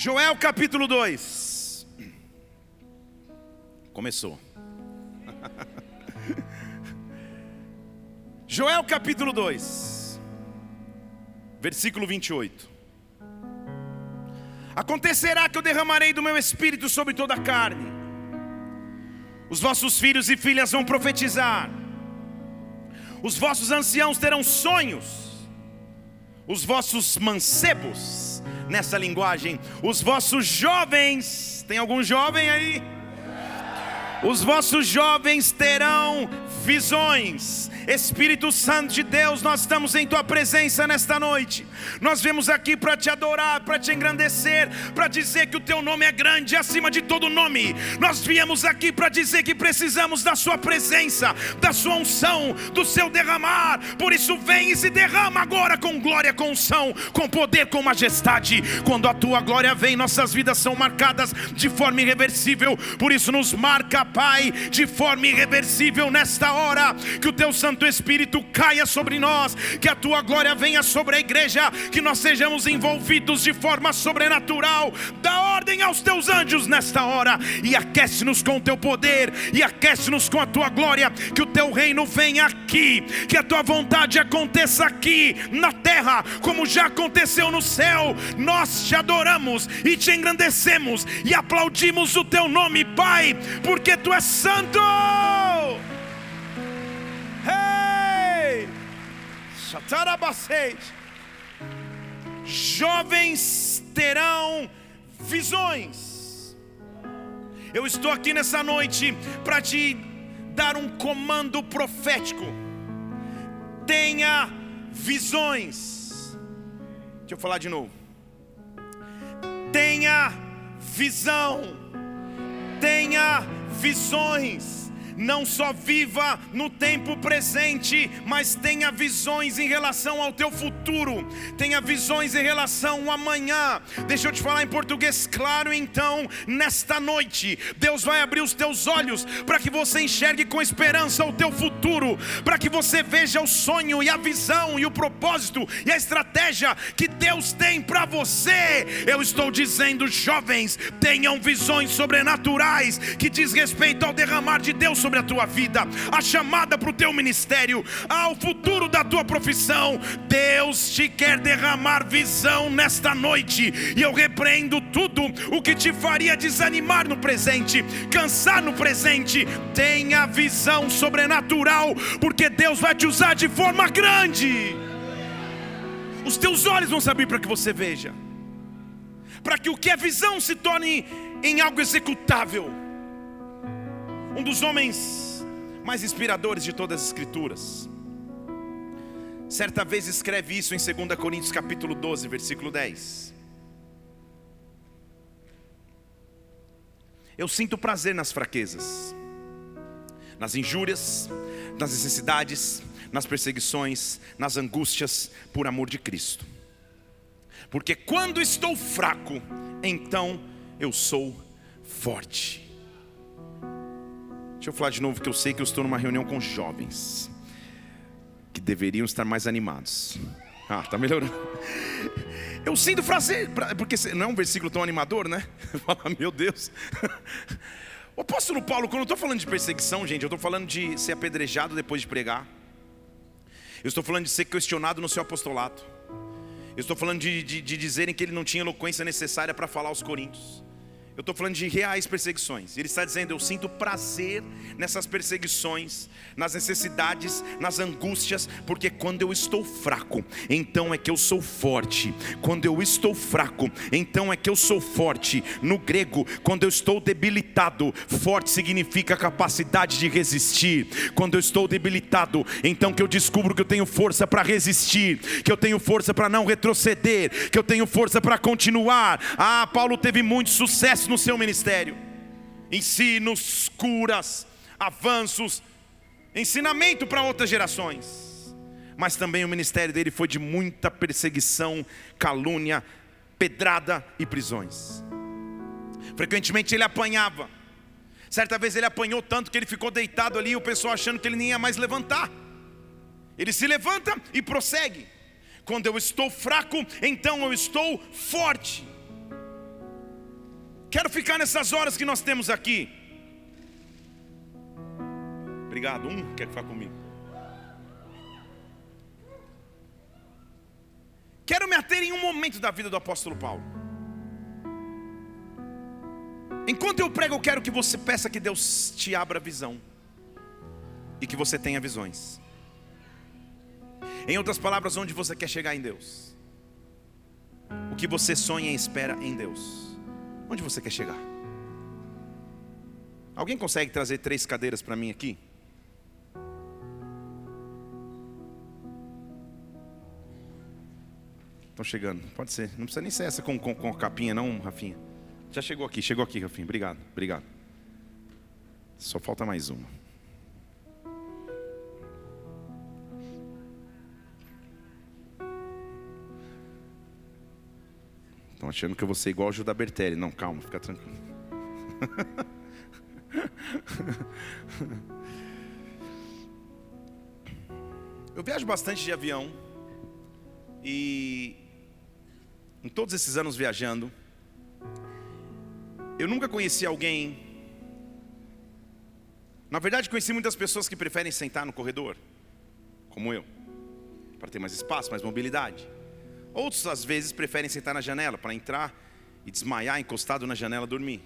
Joel capítulo 2. Começou. Joel capítulo 2, versículo 28. Acontecerá que eu derramarei do meu espírito sobre toda a carne, os vossos filhos e filhas vão profetizar, os vossos anciãos terão sonhos, os vossos mancebos, nessa linguagem, os vossos jovens, tem algum jovem aí? Os vossos jovens terão visões. Espírito Santo de Deus, nós estamos em tua presença nesta noite. Nós viemos aqui para te adorar, para te engrandecer, para dizer que o teu nome é grande acima de todo nome. Nós viemos aqui para dizer que precisamos da sua presença, da sua unção, do seu derramar. Por isso vem e se derrama agora com glória, com unção, com poder, com majestade. Quando a tua glória vem, nossas vidas são marcadas de forma irreversível. Por isso nos marca, Pai, de forma irreversível nesta hora, que o teu Santo Espírito caia sobre nós, que a tua glória venha sobre a igreja, que nós sejamos envolvidos de forma sobrenatural. Dá ordem aos teus anjos nesta hora e aquece-nos com o teu poder e aquece-nos com a tua glória, que o teu reino venha aqui, que a tua vontade aconteça aqui na terra, como já aconteceu no céu. Nós te adoramos e te engrandecemos e aplaudimos o teu nome, Pai, porque tu és santo. Hey! Jovens terão visões. Eu estou aqui nessa noite para te dar um comando profético. Tenha visões. Deixa eu falar de novo. Tenha visão. Tenha visões não só viva no tempo presente, mas tenha visões em relação ao teu futuro, tenha visões em relação ao amanhã. Deixa eu te falar em português claro, então, nesta noite, Deus vai abrir os teus olhos para que você enxergue com esperança o teu futuro, para que você veja o sonho e a visão e o propósito e a estratégia que Deus tem para você. Eu estou dizendo, jovens, tenham visões sobrenaturais que diz respeito ao derramar de Deus sobre a tua vida, a chamada para o teu ministério, ao futuro da tua profissão. Deus te quer derramar visão nesta noite, e eu repreendo tudo o que te faria desanimar no presente, cansar no presente. Tenha visão sobrenatural, porque Deus vai te usar de forma grande. Os teus olhos vão se abrir para que você veja, para que o que é visão se torne em algo executável um dos homens mais inspiradores de todas as escrituras. Certa vez escreve isso em 2 Coríntios capítulo 12, versículo 10. Eu sinto prazer nas fraquezas, nas injúrias, nas necessidades, nas perseguições, nas angústias, por amor de Cristo. Porque quando estou fraco, então eu sou forte. Deixa eu falar de novo que eu sei que eu estou numa reunião com jovens que deveriam estar mais animados. Ah, tá melhorando. Eu sinto prazer, porque não é um versículo tão animador, né? Fala, meu Deus. O apóstolo Paulo, quando eu estou falando de perseguição, gente, eu estou falando de ser apedrejado depois de pregar. Eu estou falando de ser questionado no seu apostolado. Eu estou falando de, de, de dizerem que ele não tinha eloquência necessária para falar aos coríntios. Eu estou falando de reais perseguições. Ele está dizendo: Eu sinto prazer nessas perseguições, nas necessidades, nas angústias, porque quando eu estou fraco, então é que eu sou forte. Quando eu estou fraco, então é que eu sou forte. No grego, quando eu estou debilitado, forte significa capacidade de resistir. Quando eu estou debilitado, então que eu descubro que eu tenho força para resistir, que eu tenho força para não retroceder, que eu tenho força para continuar. Ah, Paulo teve muito sucesso no seu ministério: ensinos, curas, avanços, ensinamento para outras gerações. Mas também o ministério dele foi de muita perseguição, calúnia, pedrada e prisões. Frequentemente ele apanhava. Certa vez ele apanhou tanto que ele ficou deitado ali, o pessoal achando que ele nem ia mais levantar. Ele se levanta e prossegue. Quando eu estou fraco, então eu estou forte. Quero ficar nessas horas que nós temos aqui. Obrigado. Um quer ficar comigo. Quero me ater em um momento da vida do apóstolo Paulo. Enquanto eu prego, eu quero que você peça que Deus te abra visão e que você tenha visões. Em outras palavras, onde você quer chegar em Deus? O que você sonha e espera em Deus? Onde você quer chegar? Alguém consegue trazer três cadeiras para mim aqui? Estão chegando, pode ser. Não precisa nem ser essa com, com, com a capinha, não, Rafinha. Já chegou aqui, chegou aqui, Rafinha. Obrigado, obrigado. Só falta mais uma. Estão achando que eu vou ser igual o Judas Bertelli. Não, calma, fica tranquilo. eu viajo bastante de avião. E em todos esses anos viajando, eu nunca conheci alguém. Na verdade, conheci muitas pessoas que preferem sentar no corredor, como eu, para ter mais espaço, mais mobilidade. Outros, às vezes, preferem sentar na janela para entrar e desmaiar encostado na janela dormir.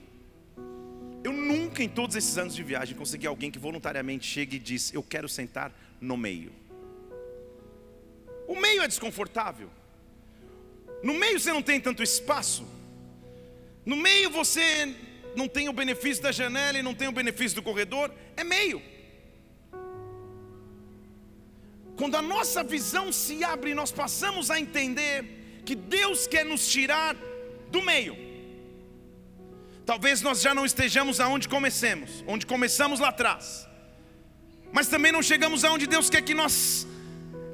Eu nunca, em todos esses anos de viagem, consegui alguém que voluntariamente chegue e diz: Eu quero sentar no meio. O meio é desconfortável. No meio você não tem tanto espaço. No meio você não tem o benefício da janela e não tem o benefício do corredor. É meio. Quando a nossa visão se abre, nós passamos a entender que Deus quer nos tirar do meio. Talvez nós já não estejamos aonde comecemos, onde começamos lá atrás. Mas também não chegamos aonde Deus quer que nós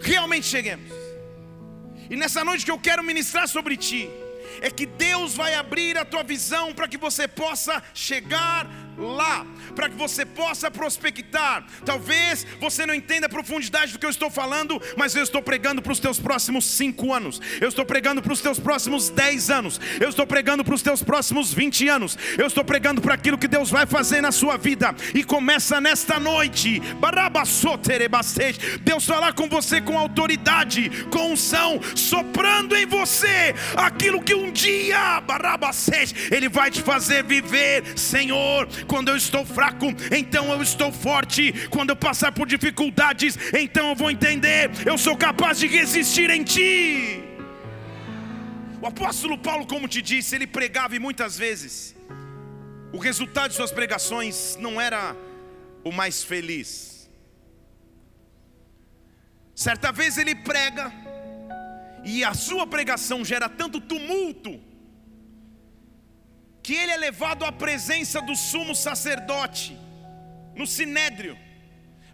realmente cheguemos. E nessa noite que eu quero ministrar sobre ti, é que Deus vai abrir a tua visão para que você possa chegar lá, para que você possa prospectar. Talvez você não entenda a profundidade do que eu estou falando, mas eu estou pregando para os teus próximos cinco anos, eu estou pregando para os teus próximos dez anos, eu estou pregando para os teus próximos vinte anos, eu estou pregando para aquilo que Deus vai fazer na sua vida, e começa nesta noite. Deus falar com você com autoridade, com unção, soprando em você aquilo que um dia, Ele vai te fazer viver, Senhor quando eu estou fraco, então eu estou forte. Quando eu passar por dificuldades, então eu vou entender, eu sou capaz de resistir em ti. O apóstolo Paulo, como te disse, ele pregava e muitas vezes o resultado de suas pregações não era o mais feliz. Certa vez ele prega e a sua pregação gera tanto tumulto que ele é levado à presença do sumo sacerdote, no sinédrio,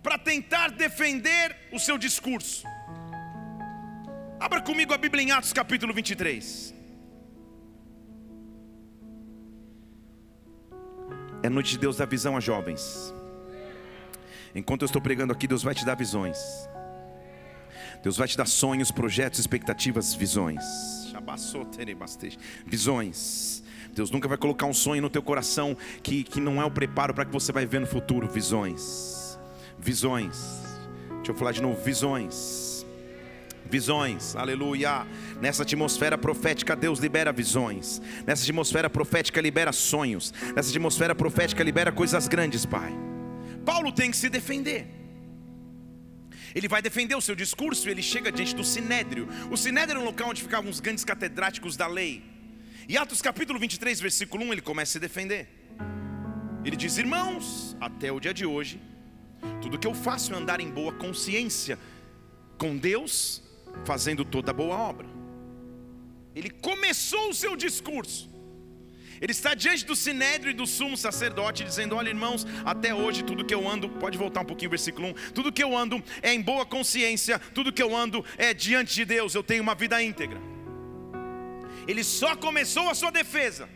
para tentar defender o seu discurso. Abra comigo a Bíblia em Atos capítulo 23. É noite de Deus dar visão a jovens. Enquanto eu estou pregando aqui, Deus vai te dar visões. Deus vai te dar sonhos, projetos, expectativas, visões. Visões. Deus nunca vai colocar um sonho no teu coração que, que não é o preparo para que você vai ver no futuro. Visões. Visões. Deixa eu falar de novo. Visões. Visões, aleluia. Nessa atmosfera profética, Deus libera visões. Nessa atmosfera profética, libera sonhos. Nessa atmosfera profética, libera coisas grandes, Pai. Paulo tem que se defender. Ele vai defender o seu discurso e ele chega diante do sinédrio. O sinédrio é um local onde ficavam os grandes catedráticos da lei. E Atos capítulo 23, versículo 1, ele começa a se defender. Ele diz: Irmãos, até o dia de hoje, tudo que eu faço é andar em boa consciência com Deus, fazendo toda boa obra. Ele começou o seu discurso. Ele está diante do sinédrio e do sumo sacerdote, dizendo: Olha, irmãos, até hoje tudo que eu ando, pode voltar um pouquinho, versículo 1: tudo que eu ando é em boa consciência, tudo que eu ando é diante de Deus, eu tenho uma vida íntegra ele só começou a sua defesa.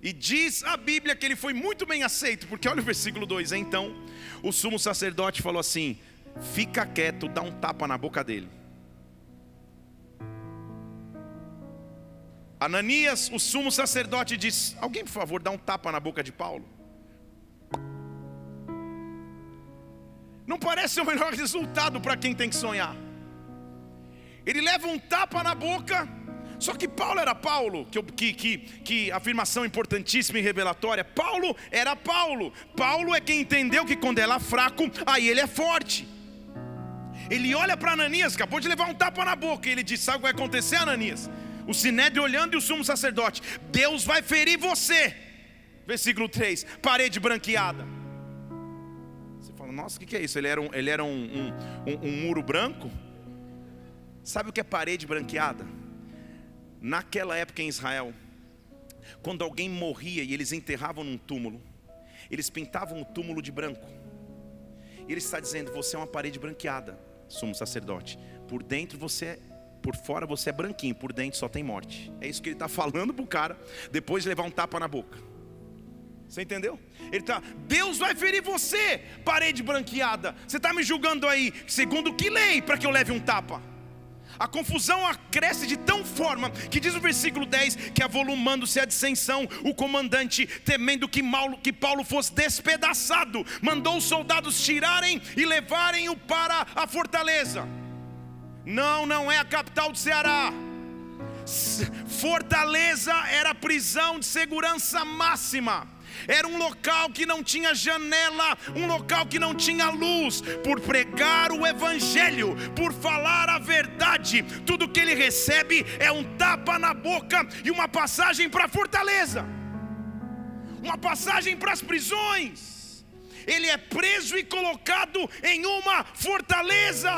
E diz a Bíblia que ele foi muito bem aceito, porque olha o versículo 2: então o sumo sacerdote falou assim: fica quieto, dá um tapa na boca dele. Ananias, o sumo sacerdote, diz: Alguém, por favor, dá um tapa na boca de Paulo. Não parece o melhor resultado para quem tem que sonhar. Ele leva um tapa na boca, só que Paulo era Paulo, que, que, que, que afirmação importantíssima e revelatória. Paulo era Paulo. Paulo é quem entendeu que quando ela é fraco, aí ele é forte. Ele olha para Ananias, acabou de levar um tapa na boca, e ele diz: Sabe o que vai acontecer, Ananias? O sinédrio olhando e o sumo sacerdote: Deus vai ferir você. Versículo 3: parede branqueada nossa, o que, é isso? Ele era, um, ele era um, um, um, um muro branco? Sabe o que é parede branqueada? Naquela época em Israel, quando alguém morria e eles enterravam num túmulo, eles pintavam o túmulo de branco. E ele está dizendo: Você é uma parede branqueada, sumo sacerdote. Por dentro você é, por fora você é branquinho, por dentro só tem morte. É isso que ele está falando para o cara, depois de levar um tapa na boca. Você entendeu? Ele está, Deus vai ferir você, parede branqueada. Você está me julgando aí, segundo que lei, para que eu leve um tapa? A confusão acresce de tão forma que diz o versículo 10 que avolumando-se a dissensão, o comandante, temendo que Paulo, que Paulo fosse despedaçado, mandou os soldados tirarem e levarem-o para a fortaleza. Não, não é a capital do Ceará. Fortaleza era a prisão de segurança máxima era um local que não tinha janela, um local que não tinha luz. Por pregar o Evangelho, por falar a verdade, tudo que ele recebe é um tapa na boca e uma passagem para a fortaleza, uma passagem para as prisões ele é preso e colocado em uma fortaleza,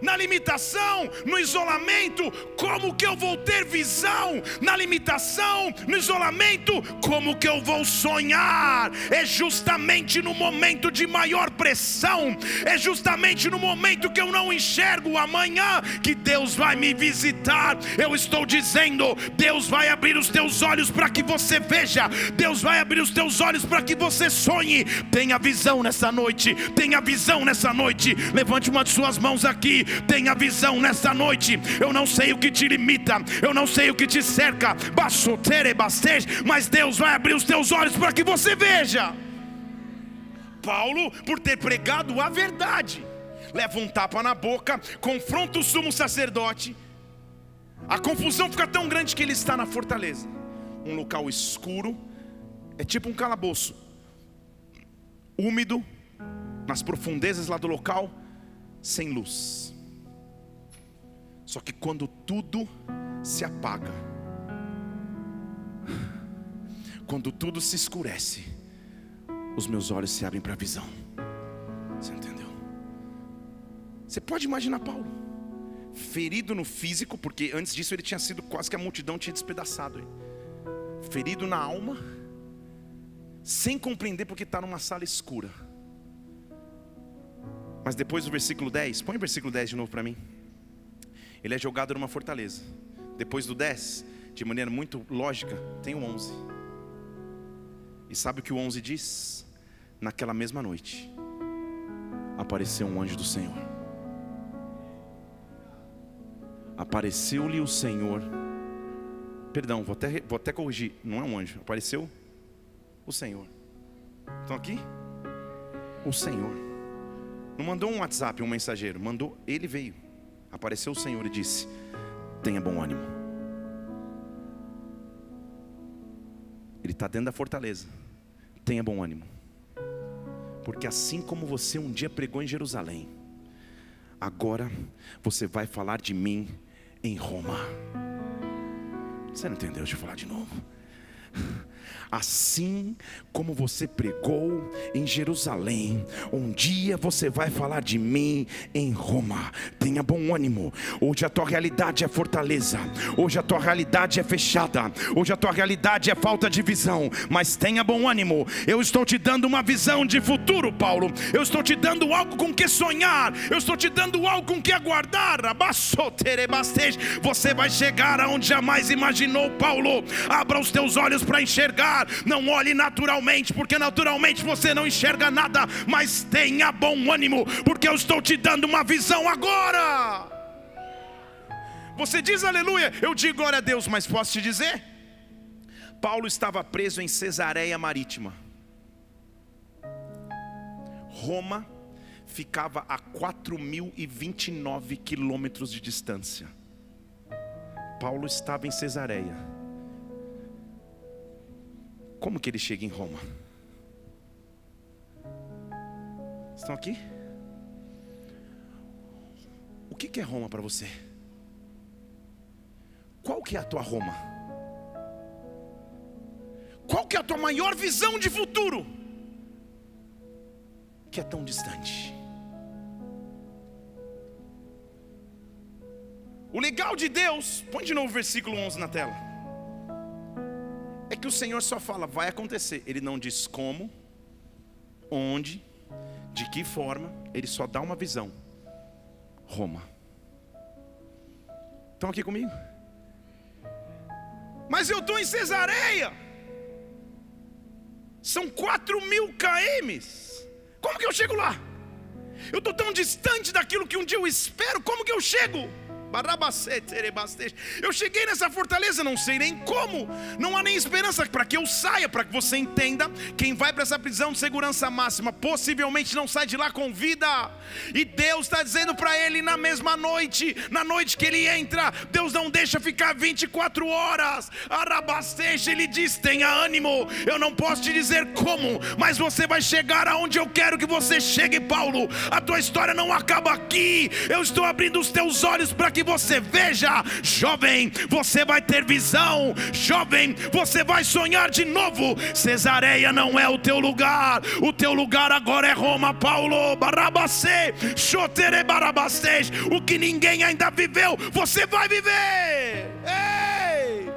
na limitação, no isolamento. Como que eu vou ter visão? Na limitação, no isolamento, como que eu vou sonhar? É justamente no momento de maior pressão, é justamente no momento que eu não enxergo amanhã que Deus vai me visitar. Eu estou dizendo, Deus vai abrir os teus olhos para que você veja, Deus vai abrir os teus olhos para que você sonhe. Tenha visão visão nessa noite. Tenha visão nessa noite. Levante uma de suas mãos aqui. Tenha visão nessa noite. Eu não sei o que te limita. Eu não sei o que te cerca. Mas Deus vai abrir os teus olhos para que você veja. Paulo, por ter pregado a verdade, leva um tapa na boca, confronta o sumo sacerdote. A confusão fica tão grande que ele está na fortaleza, um local escuro, é tipo um calabouço úmido, nas profundezas lá do local, sem luz. Só que quando tudo se apaga, quando tudo se escurece, os meus olhos se abrem para a visão. Você entendeu? Você pode imaginar Paulo, ferido no físico, porque antes disso ele tinha sido quase que a multidão tinha despedaçado. Ferido na alma sem compreender porque está numa sala escura. Mas depois do versículo 10, põe o versículo 10 de novo para mim. Ele é jogado numa fortaleza. Depois do 10, de maneira muito lógica, tem o 11. E sabe o que o 11 diz? Naquela mesma noite, apareceu um anjo do Senhor. Apareceu-lhe o Senhor. Perdão, vou até, vou até corrigir. Não é um anjo, apareceu o Senhor. Estão aqui? O Senhor. Não mandou um WhatsApp, um mensageiro, mandou, ele veio. Apareceu o Senhor e disse: Tenha bom ânimo. Ele está dentro da fortaleza. Tenha bom ânimo. Porque assim como você um dia pregou em Jerusalém, agora você vai falar de mim em Roma. Você não entendeu? Deixa eu falar de novo. Assim como você pregou em Jerusalém, um dia você vai falar de mim em Roma. Tenha bom ânimo. Hoje a tua realidade é fortaleza, hoje a tua realidade é fechada, hoje a tua realidade é falta de visão. Mas tenha bom ânimo. Eu estou te dando uma visão de futuro, Paulo. Eu estou te dando algo com que sonhar. Eu estou te dando algo com que aguardar. Você vai chegar aonde jamais imaginou, Paulo. Abra os teus olhos para enxergar não olhe naturalmente, porque naturalmente você não enxerga nada, mas tenha bom ânimo, porque eu estou te dando uma visão agora. Você diz aleluia, eu digo glória a Deus, mas posso te dizer? Paulo estava preso em Cesareia Marítima. Roma ficava a 4.029 quilômetros de distância. Paulo estava em Cesareia. Como que ele chega em Roma? Estão aqui? O que é Roma para você? Qual que é a tua Roma? Qual que é a tua maior visão de futuro? Que é tão distante. O legal de Deus, põe de novo o versículo 11 na tela. É que o Senhor só fala, vai acontecer. Ele não diz como, onde, de que forma, ele só dá uma visão. Roma. Estão aqui comigo? Mas eu estou em Cesareia. São 4 mil km. Como que eu chego lá? Eu estou tão distante daquilo que um dia eu espero. Como que eu chego? Eu cheguei nessa fortaleza, não sei nem como, não há nem esperança para que eu saia, para que você entenda. Quem vai para essa prisão de segurança máxima possivelmente não sai de lá com vida, e Deus está dizendo para ele na mesma noite, na noite que ele entra, Deus não deixa ficar 24 horas. Arabasteja, ele diz: tenha ânimo, eu não posso te dizer como, mas você vai chegar aonde eu quero que você chegue, Paulo. A tua história não acaba aqui, eu estou abrindo os teus olhos para que que você veja, jovem, você vai ter visão, jovem, você vai sonhar de novo. Cesareia não é o teu lugar, o teu lugar agora é Roma, Paulo, Barabacê, Xotere Barabastej, o que ninguém ainda viveu, você vai viver. Ei!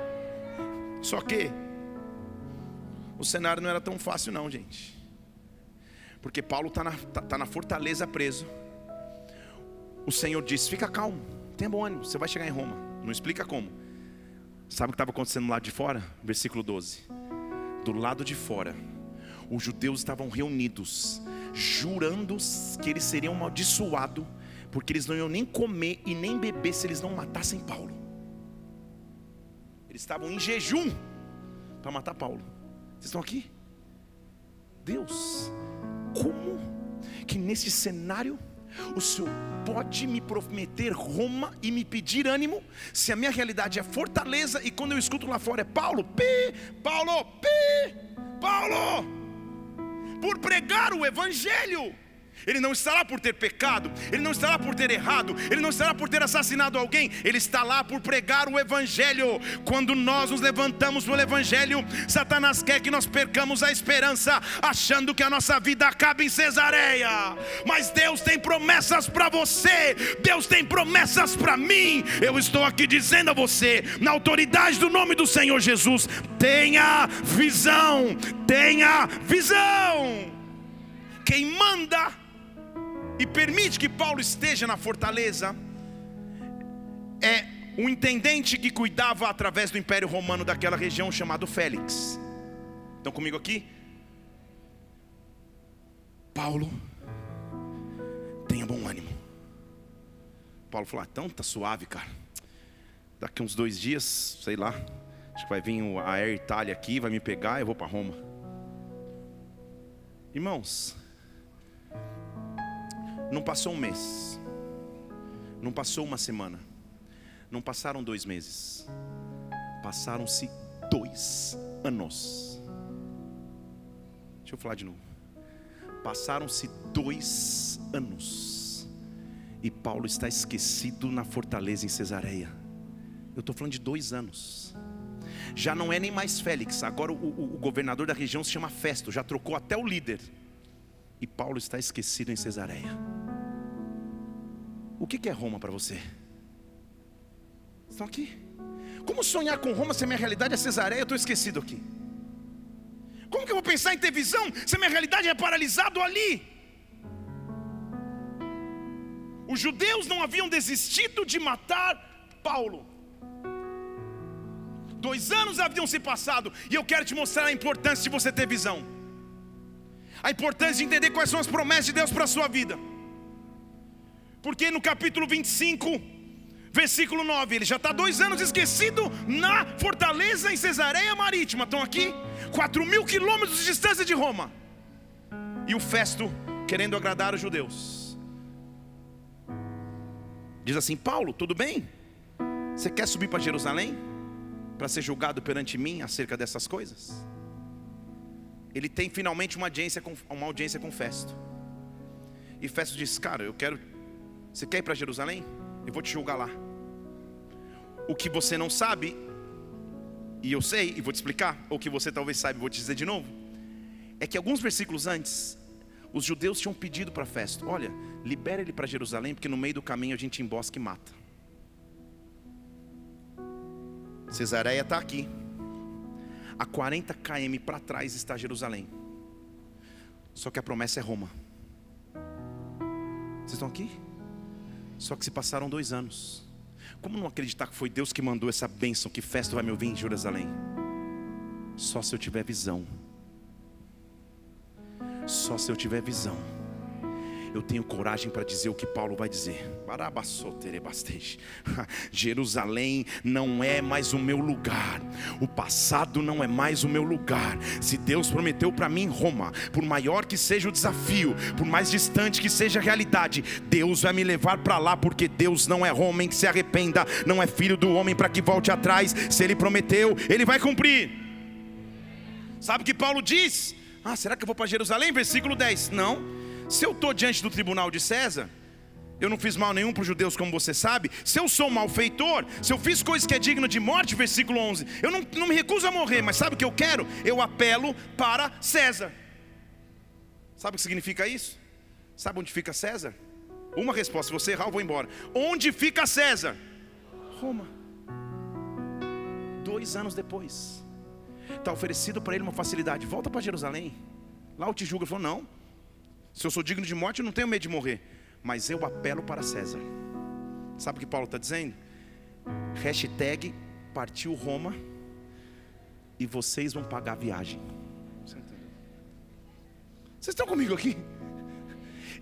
Só que o cenário não era tão fácil, não, gente. Porque Paulo está na, tá, tá na fortaleza preso. O Senhor disse: fica calmo Tenha bom ânimo, você vai chegar em Roma. Não explica como. Sabe o que estava acontecendo lá de fora? Versículo 12. Do lado de fora, os judeus estavam reunidos, jurando que eles seriam amaldiçoados, porque eles não iam nem comer e nem beber se eles não matassem Paulo. Eles estavam em jejum para matar Paulo. Vocês estão aqui? Deus, como que nesse cenário o Senhor pode me prometer Roma e me pedir ânimo, se a minha realidade é fortaleza e quando eu escuto lá fora é Paulo, pi, Paulo, pi, Paulo, por pregar o Evangelho. Ele não está lá por ter pecado, ele não está lá por ter errado, ele não está lá por ter assassinado alguém, ele está lá por pregar o Evangelho. Quando nós nos levantamos pelo Evangelho, Satanás quer que nós percamos a esperança, achando que a nossa vida acaba em Cesareia. Mas Deus tem promessas para você, Deus tem promessas para mim. Eu estou aqui dizendo a você, na autoridade do nome do Senhor Jesus, tenha visão, tenha visão. Quem manda e permite que Paulo esteja na fortaleza, é um intendente que cuidava através do Império Romano daquela região chamado Félix. Estão comigo aqui? Paulo, tenha bom ânimo. Paulo falou: ah, então tá suave, cara. Daqui uns dois dias, sei lá, acho que vai vir a Air Itália aqui, vai me pegar, eu vou para Roma. Irmãos, não passou um mês, não passou uma semana, não passaram dois meses, passaram-se dois anos. Deixa eu falar de novo. Passaram-se dois anos, e Paulo está esquecido na fortaleza em Cesareia. Eu estou falando de dois anos. Já não é nem mais Félix, agora o, o, o governador da região se chama Festo, já trocou até o líder. E Paulo está esquecido em Cesareia. O que é Roma para você? Estão aqui? Como sonhar com Roma se a minha realidade é Cesareia? Eu estou esquecido aqui. Como que eu vou pensar em ter visão se a minha realidade é paralisado ali? Os judeus não haviam desistido de matar Paulo. Dois anos haviam se passado, e eu quero te mostrar a importância de você ter visão, a importância de entender quais são as promessas de Deus para a sua vida. Porque no capítulo 25, Versículo 9, ele já está dois anos esquecido na fortaleza em Cesareia Marítima. Estão aqui? 4 mil quilômetros de distância de Roma. E o Festo, querendo agradar os judeus, diz assim: Paulo, tudo bem? Você quer subir para Jerusalém? Para ser julgado perante mim acerca dessas coisas? Ele tem finalmente uma audiência com, uma audiência com Festo. E Festo diz: Cara, eu quero. Você quer ir para Jerusalém? Eu vou te julgar lá. O que você não sabe, e eu sei, e vou te explicar, ou que você talvez saiba, vou te dizer de novo, é que alguns versículos antes, os judeus tinham pedido para Festo: Olha, libera ele para Jerusalém, porque no meio do caminho a gente embosca e mata. Cesareia está aqui. A 40 km para trás está Jerusalém. Só que a promessa é Roma. Vocês estão aqui? Só que se passaram dois anos. Como não acreditar que foi Deus que mandou essa bênção que festa vai me ouvir em Jerusalém? Só se eu tiver visão. Só se eu tiver visão eu tenho coragem para dizer o que Paulo vai dizer. Jerusalém não é mais o meu lugar, o passado não é mais o meu lugar. Se Deus prometeu para mim Roma, por maior que seja o desafio, por mais distante que seja a realidade, Deus vai me levar para lá, porque Deus não é homem que se arrependa, não é filho do homem para que volte atrás. Se Ele prometeu, Ele vai cumprir. Sabe o que Paulo diz? Ah, será que eu vou para Jerusalém? Versículo 10. Não se eu estou diante do tribunal de César, eu não fiz mal nenhum para os judeus, como você sabe. Se eu sou um malfeitor, se eu fiz coisas que é digno de morte, versículo 11, eu não, não me recuso a morrer, mas sabe o que eu quero? Eu apelo para César. Sabe o que significa isso? Sabe onde fica César? Uma resposta, se você errar, eu vou embora. Onde fica César? Roma. Dois anos depois, está oferecido para ele uma facilidade: volta para Jerusalém. Lá o. Ele falou: não, se eu sou digno de morte, eu não tenho medo de morrer. Mas eu apelo para César. Sabe o que Paulo está dizendo? Hashtag partiu Roma e vocês vão pagar a viagem. Vocês estão comigo aqui?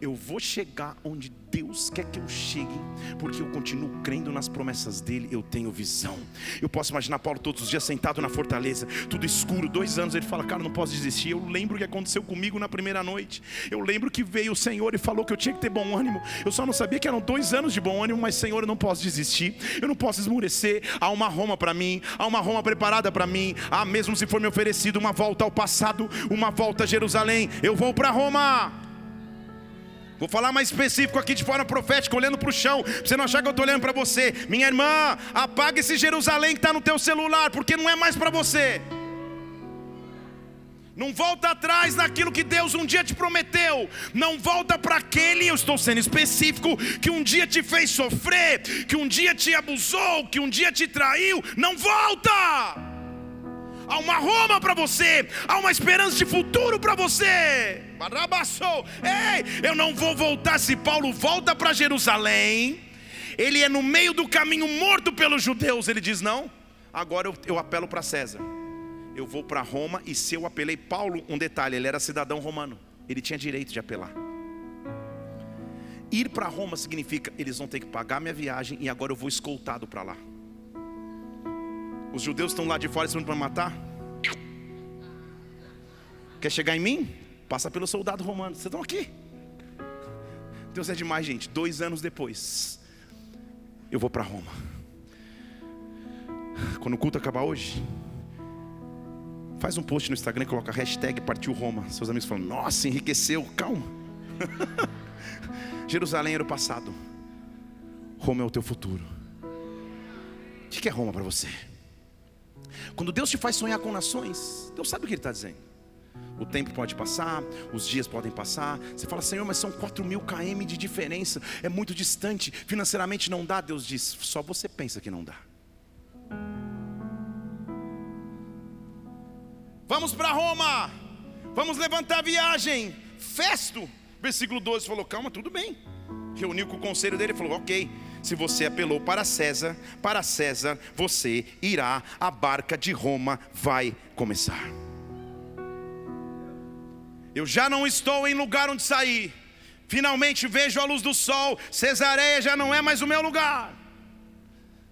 Eu vou chegar onde Deus quer que eu chegue, porque eu continuo crendo nas promessas dele, eu tenho visão. Eu posso imaginar Paulo todos os dias sentado na fortaleza, tudo escuro, dois anos, ele fala, cara, não posso desistir. Eu lembro o que aconteceu comigo na primeira noite. Eu lembro que veio o Senhor e falou que eu tinha que ter bom ânimo. Eu só não sabia que eram dois anos de bom ânimo, mas Senhor, eu não posso desistir, eu não posso esmurecer. Há uma Roma para mim, há uma Roma preparada para mim. Há mesmo se for me oferecido uma volta ao passado, uma volta a Jerusalém, eu vou para Roma. Vou falar mais específico aqui de forma profética, olhando para o chão, para você não achar que eu estou olhando para você. Minha irmã, apaga esse Jerusalém que está no teu celular, porque não é mais para você. Não volta atrás naquilo que Deus um dia te prometeu. Não volta para aquele, eu estou sendo específico, que um dia te fez sofrer, que um dia te abusou, que um dia te traiu. Não volta! Há uma Roma para você, há uma esperança de futuro para você. Ei, eu não vou voltar. Se Paulo volta para Jerusalém, ele é no meio do caminho morto pelos judeus. Ele diz: Não, agora eu, eu apelo para César. Eu vou para Roma e se eu apelei Paulo, um detalhe, ele era cidadão romano, ele tinha direito de apelar. Ir para Roma significa eles vão ter que pagar minha viagem e agora eu vou escoltado para lá. Os judeus estão lá de fora esperando para matar. Quer chegar em mim? Passa pelo soldado romano. Vocês estão aqui. Deus é demais, gente. Dois anos depois, eu vou para Roma. Quando o culto acabar hoje, faz um post no Instagram e coloca hashtag partiu Roma. Seus amigos falam, nossa, enriqueceu. Calma. Jerusalém era o passado. Roma é o teu futuro. O que é Roma para você? Quando Deus te faz sonhar com nações, Deus sabe o que Ele está dizendo. O tempo pode passar, os dias podem passar. Você fala, Senhor, mas são 4 mil km de diferença, é muito distante, financeiramente não dá. Deus diz, só você pensa que não dá. Vamos para Roma, vamos levantar a viagem. Festo, versículo 12 falou: calma, tudo bem. Reuniu com o conselho dele e falou: ok, se você apelou para César, para César você irá, a barca de Roma vai começar. Eu já não estou em lugar onde sair. Finalmente vejo a luz do sol. Cesareia já não é mais o meu lugar.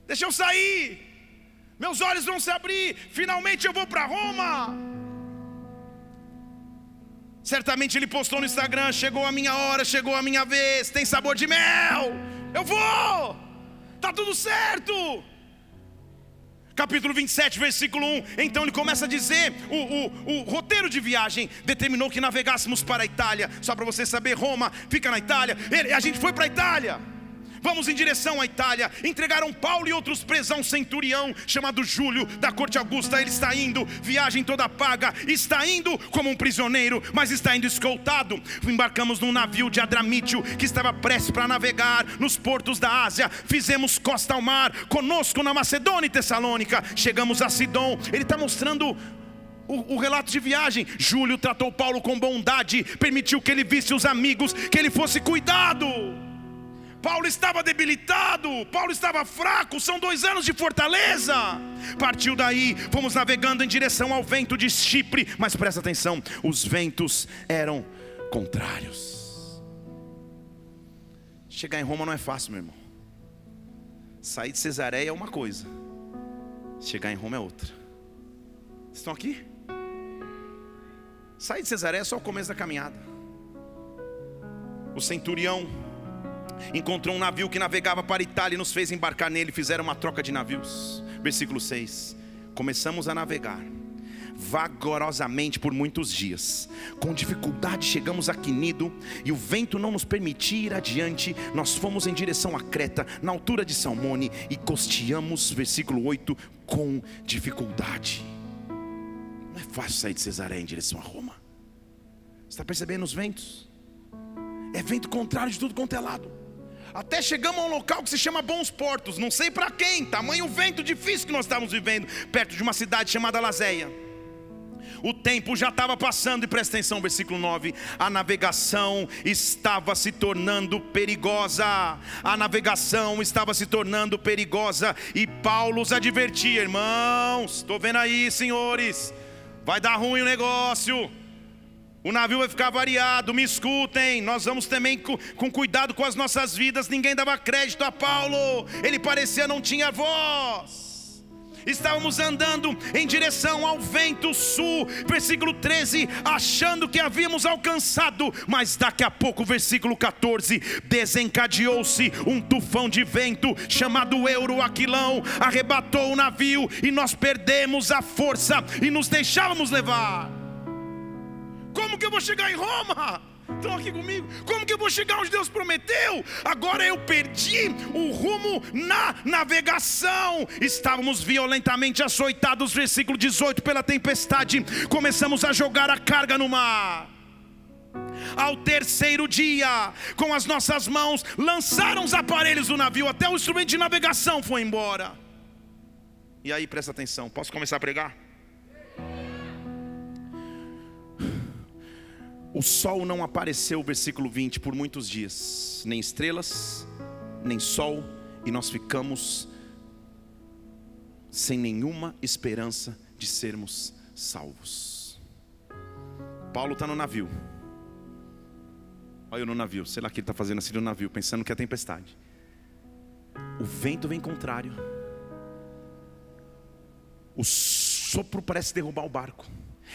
deixa eu sair. Meus olhos vão se abrir, finalmente eu vou para Roma. Certamente ele postou no Instagram: chegou a minha hora, chegou a minha vez, tem sabor de mel. Eu vou, tá tudo certo capítulo 27, versículo 1. Então ele começa a dizer: o, o, o roteiro de viagem determinou que navegássemos para a Itália. Só para você saber, Roma fica na Itália. Ele, a gente foi para a Itália. Vamos em direção à Itália. Entregaram Paulo e outros presos a um centurião chamado Júlio, da corte Augusta. Ele está indo, viagem toda paga. Está indo como um prisioneiro, mas está indo escoltado. Embarcamos num navio de Adramítio que estava prestes para navegar nos portos da Ásia. Fizemos costa ao mar, conosco na Macedônia e Tessalônica. Chegamos a Sidom. Ele está mostrando o, o, relato de viagem. Júlio tratou Paulo com bondade, permitiu que ele visse os amigos, que ele fosse cuidado. Paulo estava debilitado, Paulo estava fraco, são dois anos de fortaleza. Partiu daí, fomos navegando em direção ao vento de Chipre, mas presta atenção, os ventos eram contrários. Chegar em Roma não é fácil, meu irmão. Sair de Cesareia é uma coisa, chegar em Roma é outra. Estão aqui? Sair de Cesareia é só o começo da caminhada. O centurião encontrou um navio que navegava para Itália e nos fez embarcar nele, fizeram uma troca de navios. Versículo 6. Começamos a navegar vagarosamente por muitos dias. Com dificuldade chegamos a Quinido e o vento não nos permitia ir adiante. Nós fomos em direção a Creta, na altura de Salmone, e costeamos, versículo 8, com dificuldade. Não é fácil sair de Cesareia em direção a Roma. Está percebendo os ventos? É vento contrário de tudo quanto é lado. Até chegamos a um local que se chama Bons Portos, não sei para quem, tamanho vento difícil que nós estávamos vivendo, perto de uma cidade chamada Lazéia. O tempo já estava passando, e presta atenção, versículo 9: a navegação estava se tornando perigosa, a navegação estava se tornando perigosa, e Paulo os advertia, irmãos, estou vendo aí, senhores, vai dar ruim o negócio. O navio vai ficar variado, me escutem. Nós vamos também com, com, cuidado com as nossas vidas. Ninguém dava crédito a Paulo, ele parecia não tinha voz. Estávamos andando em direção ao vento sul, versículo 13, achando que havíamos alcançado, mas daqui a pouco, versículo 14, desencadeou-se um tufão de vento chamado Euroaquilão, arrebatou o navio e nós perdemos a força e nos deixávamos levar. Como que eu vou chegar em Roma? Estão aqui comigo? Como que eu vou chegar onde Deus prometeu? Agora eu perdi o rumo na navegação. Estávamos violentamente açoitados, versículo 18, pela tempestade. Começamos a jogar a carga no mar. Ao terceiro dia, com as nossas mãos, lançaram os aparelhos do navio, até o instrumento de navegação foi embora. E aí, presta atenção, posso começar a pregar? O sol não apareceu, versículo 20, por muitos dias, nem estrelas, nem sol, e nós ficamos sem nenhuma esperança de sermos salvos. Paulo está no navio. Olha eu no navio, sei lá o que ele está fazendo assim no navio, pensando que é tempestade. O vento vem contrário. O sopro parece derrubar o barco.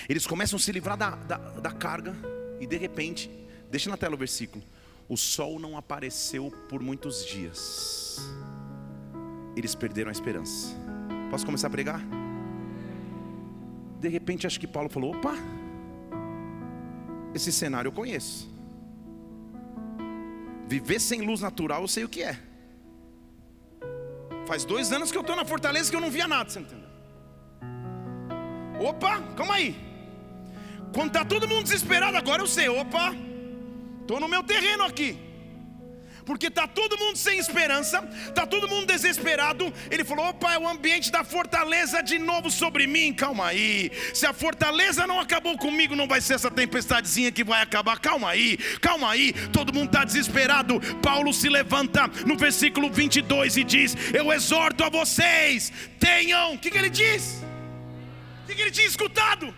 Eles começam a se livrar da, da, da carga e de repente, deixa na tela o versículo. O sol não apareceu por muitos dias. Eles perderam a esperança. Posso começar a pregar? De repente, acho que Paulo falou: opa, esse cenário eu conheço. Viver sem luz natural eu sei o que é. Faz dois anos que eu estou na fortaleza que eu não via nada, você entendeu? Opa, calma aí. Quando está todo mundo desesperado, agora eu sei, opa, estou no meu terreno aqui. Porque está todo mundo sem esperança, está todo mundo desesperado. Ele falou: opa, é o ambiente da fortaleza de novo sobre mim. Calma aí, se a fortaleza não acabou comigo, não vai ser essa tempestadezinha que vai acabar. Calma aí, calma aí, todo mundo está desesperado. Paulo se levanta no versículo 22 e diz: Eu exorto a vocês, tenham, o que, que ele diz? O que, que ele tinha escutado?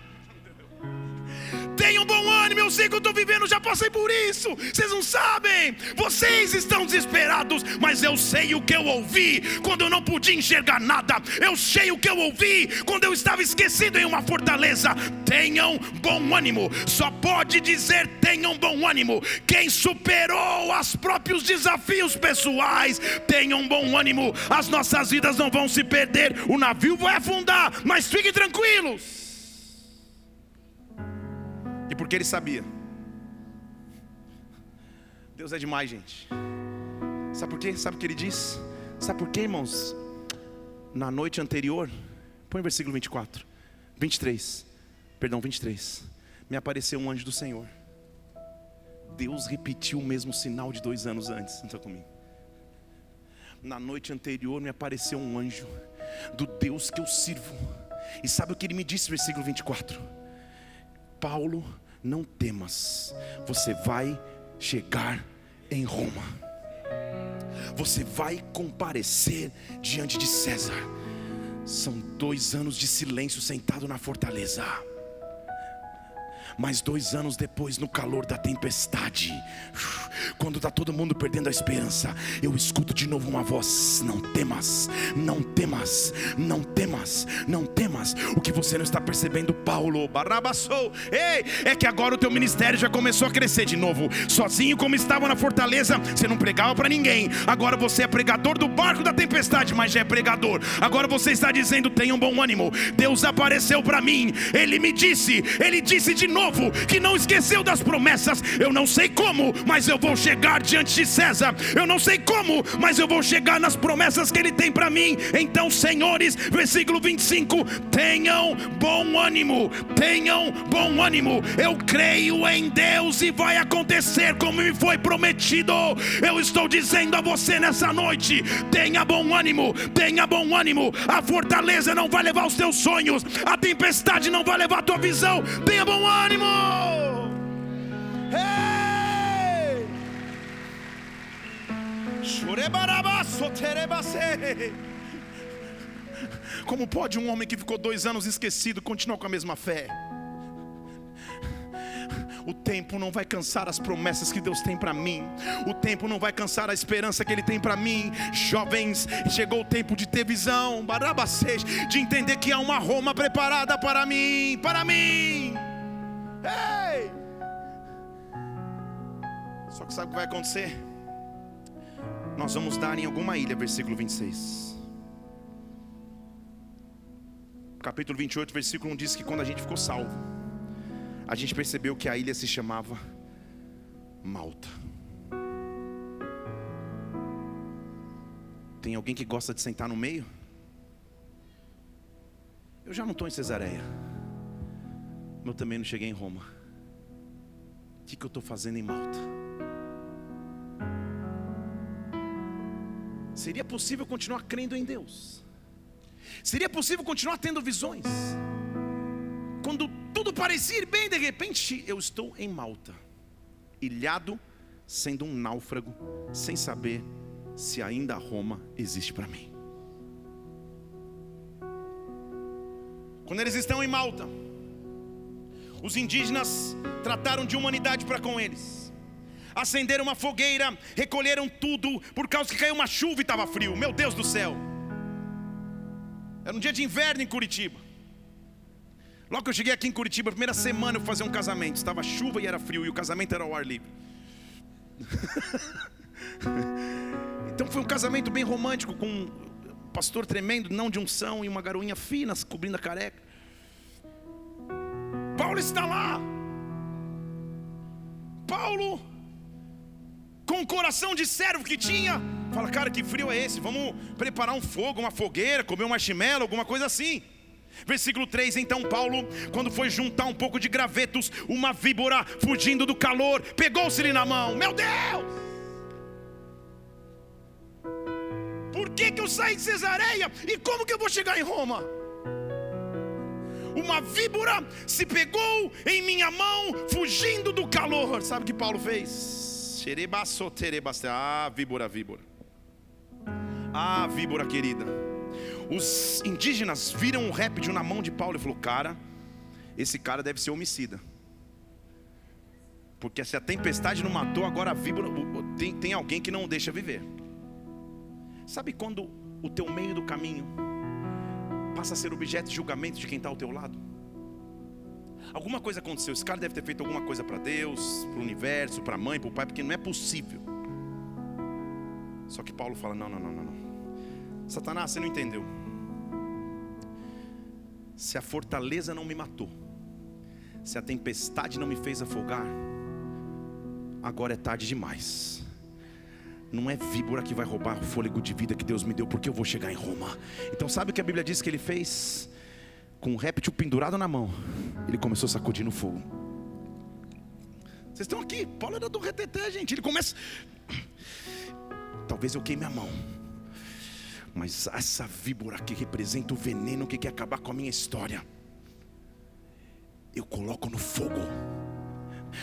Tenham bom ânimo, eu sei que eu estou vivendo, já passei por isso. Vocês não sabem. Vocês estão desesperados, mas eu sei o que eu ouvi quando eu não podia enxergar nada. Eu sei o que eu ouvi quando eu estava esquecido em uma fortaleza. Tenham bom ânimo. Só pode dizer tenham bom ânimo quem superou os próprios desafios pessoais. Tenham bom ânimo. As nossas vidas não vão se perder. O navio vai afundar, mas fiquem tranquilos. Porque ele sabia. Deus é demais, gente. Sabe por quê? Sabe o que ele diz? Sabe por quê, irmãos? Na noite anterior, põe o versículo 24, 23, perdão, 23. Me apareceu um anjo do Senhor. Deus repetiu o mesmo sinal de dois anos antes. Não comigo. Na noite anterior me apareceu um anjo do Deus que eu sirvo. E sabe o que ele me disse, versículo 24? Paulo, não temas, você vai chegar em Roma. Você vai comparecer diante de César. São dois anos de silêncio sentado na fortaleza. Mas dois anos depois, no calor da tempestade, quando está todo mundo perdendo a esperança, eu escuto de novo uma voz: Não temas, não temas, não temas, não temas. O que você não está percebendo, Paulo, Barabassou, ei, é que agora o teu ministério já começou a crescer de novo. Sozinho, como estava na fortaleza, você não pregava para ninguém. Agora você é pregador do barco da tempestade, mas já é pregador. Agora você está dizendo: Tenham bom ânimo. Deus apareceu para mim, Ele me disse, Ele disse de novo povo que não esqueceu das promessas. Eu não sei como, mas eu vou chegar diante de César. Eu não sei como, mas eu vou chegar nas promessas que ele tem para mim. Então, senhores, versículo 25: tenham bom ânimo, tenham bom ânimo. Eu creio em Deus e vai acontecer como me foi prometido. Eu estou dizendo a você nessa noite: tenha bom ânimo, tenha bom ânimo. A fortaleza não vai levar os teus sonhos, a tempestade não vai levar a tua visão. Tenha bom ânimo ânimo. Hey! Como pode um homem que ficou dois anos esquecido continuar com a mesma fé? O tempo não vai cansar as promessas que Deus tem para mim. O tempo não vai cansar a esperança que Ele tem para mim. Jovens, chegou o tempo de ter visão, de entender que há uma Roma preparada para mim, para mim. Ei! Só que sabe o que vai acontecer? Nós vamos dar em alguma ilha, versículo 26. Capítulo 28, versículo 1 diz que quando a gente ficou salvo, a gente percebeu que a ilha se chamava Malta. Tem alguém que gosta de sentar no meio? Eu já não estou em Cesareia eu também não cheguei em Roma. O que, que eu estou fazendo em Malta? Seria possível continuar crendo em Deus? Seria possível continuar tendo visões? Quando tudo parecia ir bem, de repente eu estou em Malta, ilhado, sendo um náufrago, sem saber se ainda Roma existe para mim. Quando eles estão em Malta, os indígenas trataram de humanidade para com eles. Acenderam uma fogueira, recolheram tudo, por causa que caiu uma chuva e estava frio. Meu Deus do céu! Era um dia de inverno em Curitiba. Logo que eu cheguei aqui em Curitiba, primeira semana eu fui fazer um casamento. Estava chuva e era frio, e o casamento era ao ar livre. então foi um casamento bem romântico, com um pastor tremendo, não de unção, e uma garoinha fina cobrindo a careca. Paulo está lá. Paulo, com o coração de servo que tinha, fala: Cara, que frio é esse? Vamos preparar um fogo, uma fogueira, comer um marshmallow, alguma coisa assim. Versículo 3: Então Paulo, quando foi juntar um pouco de gravetos, uma víbora fugindo do calor, pegou-se-lhe na mão. Meu Deus! Por que, que eu saí de Cesareia? E como que eu vou chegar em Roma? Uma víbora se pegou em minha mão, fugindo do calor. Sabe o que Paulo fez? Ah, víbora, víbora. Ah, víbora querida. Os indígenas viram um réptil na mão de Paulo e falou: Cara, esse cara deve ser homicida. Porque se a tempestade não matou, agora a víbora tem, tem alguém que não deixa viver. Sabe quando o teu meio do caminho passa a ser objeto de julgamento de quem está ao teu lado? Alguma coisa aconteceu. Esse cara deve ter feito alguma coisa para Deus, para o universo, para a mãe, para o pai, porque não é possível. Só que Paulo fala: não, não, não, não, não. Satanás, você não entendeu. Se a fortaleza não me matou, se a tempestade não me fez afogar, agora é tarde demais. Não é víbora que vai roubar o fôlego de vida que Deus me deu, porque eu vou chegar em Roma. Então, sabe o que a Bíblia diz que ele fez? Com um réptil pendurado na mão, ele começou a sacudir no fogo. Vocês estão aqui, Paulo era do reteté, gente. Ele começa. Talvez eu queime a mão, mas essa víbora que representa o veneno que quer acabar com a minha história, eu coloco no fogo.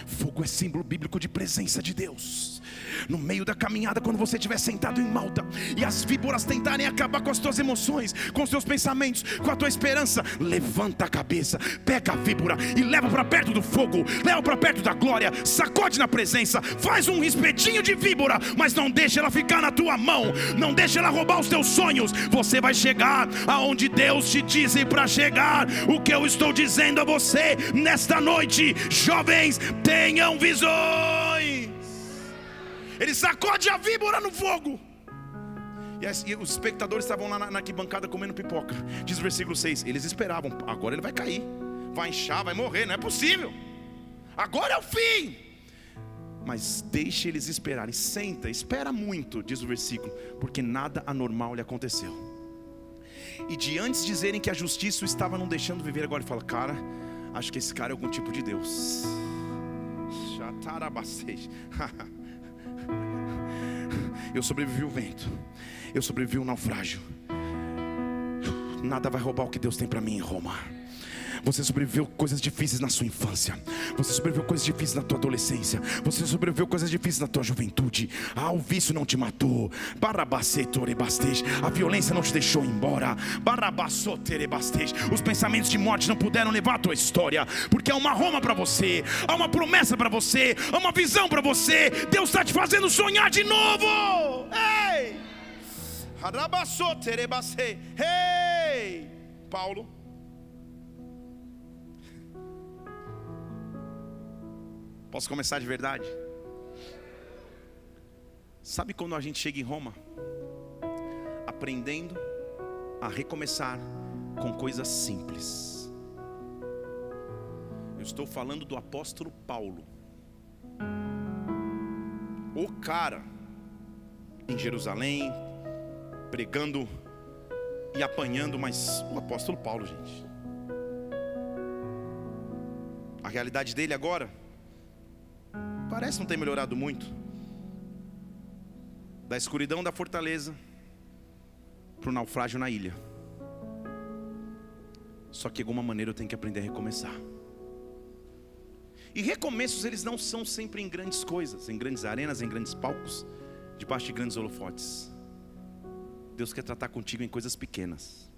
Fogo é símbolo bíblico de presença de Deus. No meio da caminhada, quando você estiver sentado em Malta e as víboras tentarem acabar com as tuas emoções, com os teus pensamentos, com a tua esperança, levanta a cabeça, pega a víbora e leva para perto do fogo, leva para perto da glória, sacode na presença, faz um espetinho de víbora, mas não deixa ela ficar na tua mão, não deixa ela roubar os teus sonhos. Você vai chegar aonde Deus te disse para chegar. O que eu estou dizendo a você nesta noite, jovens, tenham visões. Ele sacode a víbora no fogo. E, os espectadores estavam lá na, na arquibancada comendo pipoca. Diz o versículo 6: Eles esperavam, agora ele vai cair, vai inchar, vai morrer, não é possível. Agora é o fim. Mas deixe eles esperarem, senta, espera muito, diz o versículo, porque nada anormal lhe aconteceu. E de antes dizerem que a justiça o estava não deixando viver, agora ele fala: Cara, acho que esse cara é algum tipo de Deus. Eu sobrevivi o vento. Eu sobrevivi o naufrágio. Nada vai roubar o que Deus tem para mim em Roma. Você sobreviveu coisas difíceis na sua infância. Você sobreviveu coisas difíceis na tua adolescência. Você sobreviveu coisas difíceis na tua juventude. Ah, o vício não te matou. A violência não te deixou embora. Os pensamentos de morte não puderam levar a tua história. Porque há uma Roma para você. Há uma promessa para você. Há uma visão para você. Deus está te fazendo sonhar de novo. Ei! Ei! Paulo Posso começar de verdade? Sabe quando a gente chega em Roma? Aprendendo a recomeçar com coisas simples. Eu estou falando do apóstolo Paulo. O cara em Jerusalém, pregando e apanhando, mas o apóstolo Paulo, gente. A realidade dele agora Parece não ter melhorado muito. Da escuridão da fortaleza para o naufrágio na ilha. Só que de alguma maneira eu tenho que aprender a recomeçar. E recomeços eles não são sempre em grandes coisas, em grandes arenas, em grandes palcos, debaixo de grandes holofotes. Deus quer tratar contigo em coisas pequenas.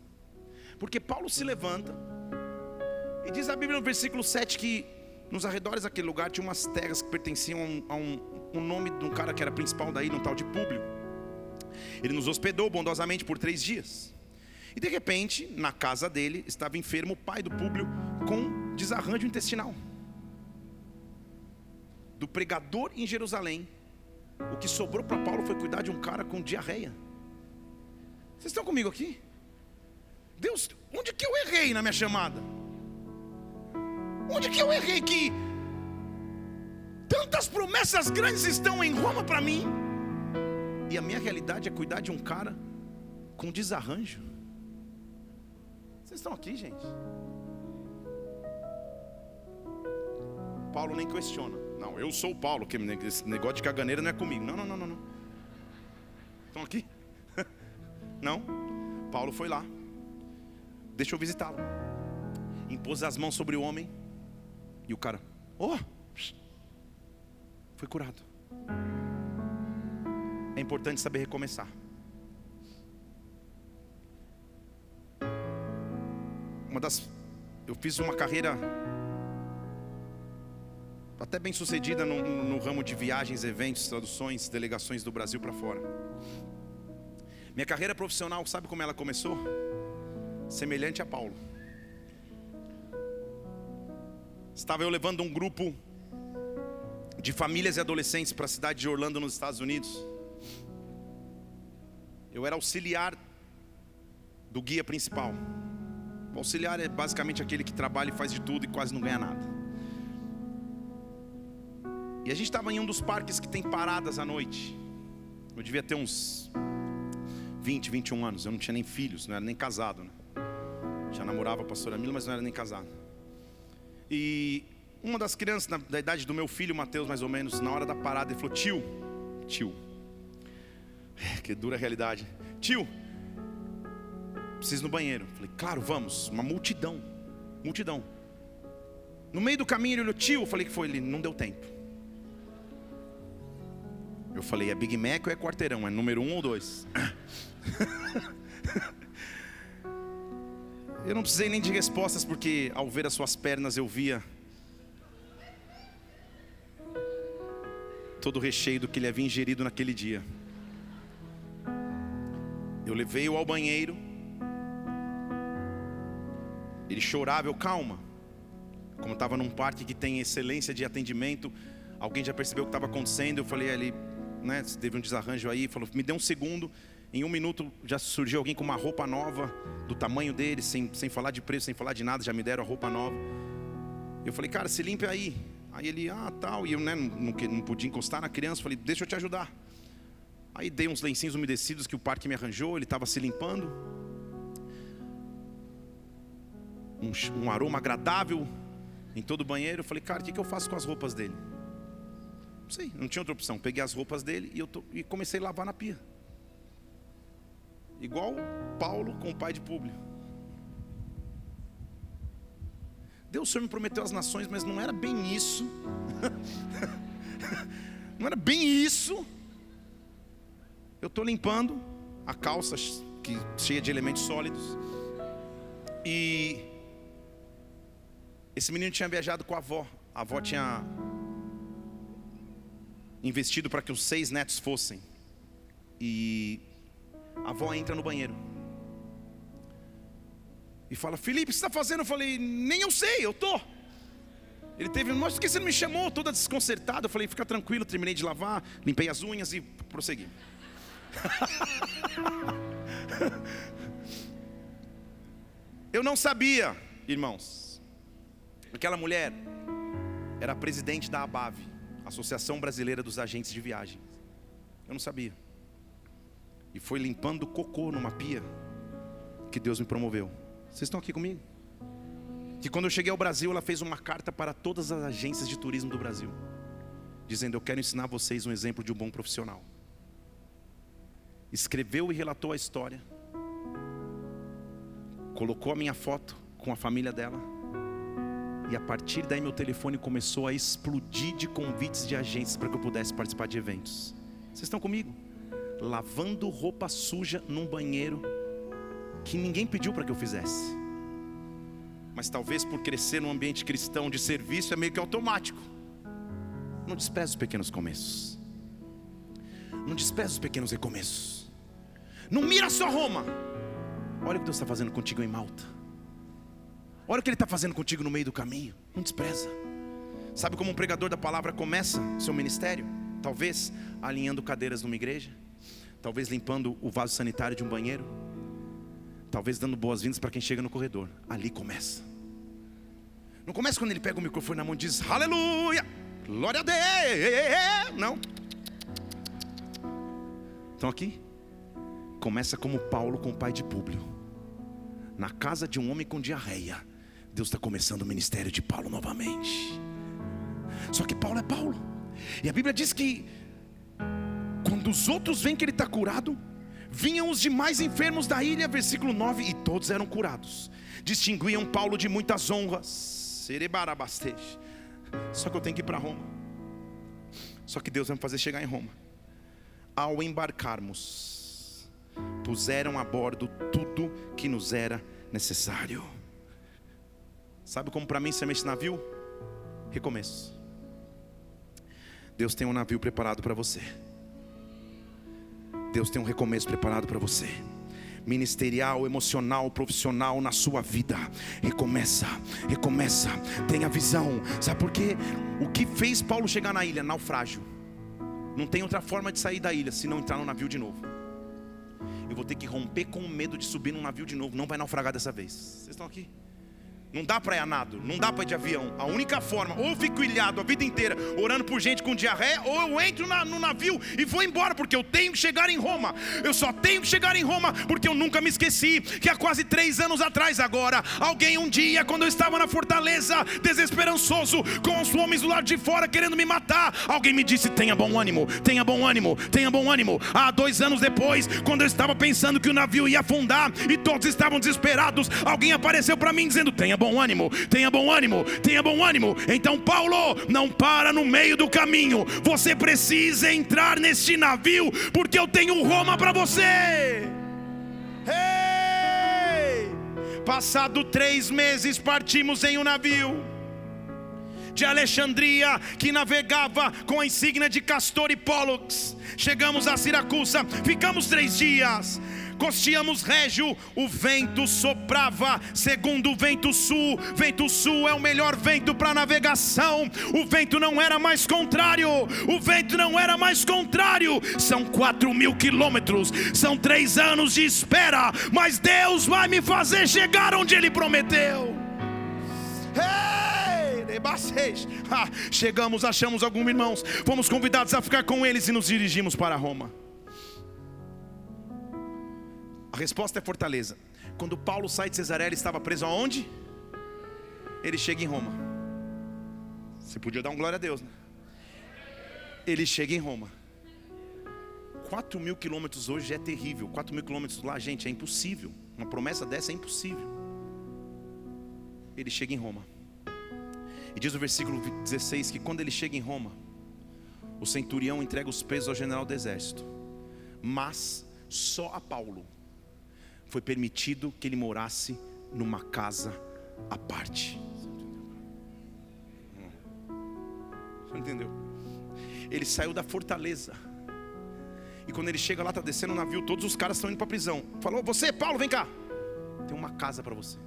Porque Paulo se levanta e diz a Bíblia no versículo 7 que nos arredores daquele lugar tinha umas terras que pertenciam a um, a um, um nome de um cara que era principal daí, um tal de Públio. Ele nos hospedou bondosamente por três dias. E de repente, na casa dele, estava enfermo o pai do Públio com desarranjo intestinal. Do pregador em Jerusalém, o que sobrou para Paulo foi cuidar de um cara com diarreia. Vocês estão comigo aqui? Deus, onde que eu errei na minha chamada? Onde que eu errei que tantas promessas grandes estão em Roma para mim? E a minha realidade é cuidar de um cara com desarranjo. Vocês estão aqui, gente? Paulo nem questiona. Não, eu sou o Paulo, que esse negócio de caganeira não é comigo. Não, não, não, não, não. Estão aqui? Não. Paulo foi lá. Deixa eu visitá-lo. Impôs as mãos sobre o homem e o cara, oh, foi curado. É importante saber recomeçar. Uma das, eu fiz uma carreira até bem sucedida no, no ramo de viagens, eventos, traduções, delegações do Brasil para fora. Minha carreira profissional, sabe como ela começou? Semelhante a Paulo. Estava eu levando um grupo de famílias e adolescentes para a cidade de Orlando, nos Estados Unidos. Eu era auxiliar do guia principal. O auxiliar é basicamente aquele que trabalha e faz de tudo e quase não ganha nada. E a gente estava em um dos parques que tem paradas à noite. Eu devia ter uns 20, 21 anos. Eu não tinha nem filhos, não era nem casado. Né? Já namorava a pastora Mila, mas não era nem casado. E uma das crianças da, da idade do meu filho, Mateus, mais ou menos, na hora da parada, ele falou: Tio, tio, que dura realidade. Tio, preciso no banheiro. Falei, claro, vamos. Uma multidão. Multidão. No meio do caminho ele olhou, tio, eu falei que foi ele, não deu tempo. Eu falei, é Big Mac ou é quarteirão? É número um ou dois? eu não precisei nem de respostas, porque ao ver as suas pernas eu via todo o recheio do que ele havia ingerido naquele dia. Eu levei-o ao banheiro. Ele chorava, eu calma. Como estava num parque que tem excelência de atendimento, alguém já percebeu o que estava acontecendo. Eu falei, ele, né, teve um desarranjo aí, falou, me dê um segundo. Em um minuto já surgiu alguém com uma roupa nova, do tamanho dele, sem, sem falar de preço, sem falar de nada, já me deram a roupa nova. Eu falei, cara, se limpe aí. Aí ele, ah, tal. E eu né, não, não podia encostar na criança. Falei, deixa eu te ajudar. Aí dei uns lencinhos umedecidos que o parque me arranjou, ele estava se limpando. Um, um, aroma agradável em todo o banheiro. Eu falei, cara, o que, que eu faço com as roupas dele? Não sei, não tinha outra opção. Peguei as roupas dele e, eu e comecei a lavar na pia. Igual Paulo com o pai de Públio. Deus, o Senhor me prometeu as nações, mas não era bem isso. não era bem isso. Eu estou limpando a calça que, cheia de elementos sólidos. E esse menino tinha viajado com a avó. A avó tinha investido para que os seis netos fossem. E a avó entra no banheiro. E fala, Felipe, o que você está fazendo? Eu falei, nem eu sei, eu tô. Ele teve, mas por que você não me chamou? Toda desconcertada. Eu falei, fica tranquilo, terminei de lavar, limpei as unhas e prossegui. Eu não sabia, irmãos. Aquela mulher era presidente da ABAV, Associação Brasileira dos Agentes de Viagem. Eu não sabia. E foi limpando cocô numa pia que Deus me promoveu. Vocês estão aqui comigo? Que quando eu cheguei ao Brasil, ela fez uma carta para todas as agências de turismo do Brasil, dizendo: Eu quero ensinar vocês um exemplo de um bom profissional escreveu e relatou a história, colocou a minha foto com a família dela, e a partir daí meu telefone começou a explodir de convites de agências para que eu pudesse participar de eventos. Vocês estão comigo? Lavando roupa suja num banheiro que ninguém pediu para que eu fizesse. Mas talvez por crescer num ambiente cristão de serviço é meio que automático. Não despreze os pequenos começos. Não despreze os pequenos recomeços. Não mira só Roma. Olha o que Deus está fazendo contigo em Malta. Olha o que Ele está fazendo contigo no meio do caminho. Não despreza. Sabe como um pregador da palavra começa seu ministério? Talvez alinhando cadeiras numa igreja. Talvez limpando o vaso sanitário de um banheiro. Talvez dando boas-vindas para quem chega no corredor. Ali começa. Não começa quando ele pega o microfone na mão e diz aleluia, glória a Deus. Não. Estão aqui? Começa como Paulo com o pai de Públio. Na casa de um homem com diarreia. Deus está começando o ministério de Paulo novamente. Só que Paulo é Paulo. E a Bíblia diz que quando os outros veem que ele está curado, vinham os demais enfermos da ilha, versículo 9, e todos eram curados. Distinguiam Paulo de muitas honras. Só que eu tenho que ir para Roma. Só que Deus vai me fazer chegar em Roma. Ao embarcarmos, puseram a bordo tudo que nos era necessário. Sabe como para mim se esse navio? Recomeço. Deus tem um navio preparado para você. Deus tem um recomeço preparado para você ministerial, emocional, profissional na sua vida. Recomeça, recomeça, tenha visão. Sabe por quê? O que fez Paulo chegar na ilha? Naufrágio. Não tem outra forma de sair da ilha se não entrar no navio de novo. Eu vou ter que romper com o medo de subir num navio de novo. Não vai naufragar dessa vez. Vocês estão aqui? Não dá para ir a nado, não dá para ir de avião. A única forma, ou fico ilhado a vida inteira, orando por gente com diarreia, ou eu entro na, no navio e vou embora, porque eu tenho que chegar em Roma. Eu só tenho que chegar em Roma, porque eu nunca me esqueci que há quase três anos atrás, agora, alguém um dia, quando eu estava na fortaleza, desesperançoso, com os homens do lado de fora querendo me matar, alguém me disse: tenha bom ânimo, tenha bom ânimo, tenha bom ânimo. Há dois anos depois, quando eu estava pensando que o navio ia afundar e todos estavam desesperados, alguém apareceu para mim dizendo: tenha bom bom ânimo, tenha bom ânimo, tenha bom ânimo. Então, Paulo, não para no meio do caminho. Você precisa entrar neste navio, porque eu tenho Roma para você. Hey! Passado três meses, partimos em um navio de Alexandria, que navegava com a insígnia de Castor e Pollux. Chegamos a Siracusa, ficamos três dias costeamos Régio, o vento soprava segundo o vento sul. Vento sul é o melhor vento para navegação. O vento não era mais contrário, o vento não era mais contrário. São quatro mil quilômetros, são três anos de espera, mas Deus vai me fazer chegar onde Ele prometeu. Ah, chegamos, achamos alguns irmãos, fomos convidados a ficar com eles e nos dirigimos para Roma. A resposta é Fortaleza. Quando Paulo sai de Cesareia, ele estava preso aonde? Ele chega em Roma. Você podia dar um glória a Deus, né? Ele chega em Roma. 4 mil quilômetros hoje é terrível. 4 mil quilômetros lá, gente, é impossível. Uma promessa dessa é impossível. Ele chega em Roma. E diz o versículo 16 que quando ele chega em Roma, o centurião entrega os pesos ao general do exército. Mas só a Paulo foi permitido que ele morasse numa casa à parte. Você entendeu? Ele saiu da fortaleza. E quando ele chega lá, está descendo o navio, todos os caras estão indo para a prisão. Falou: Você, Paulo, vem cá. Tem uma casa para você.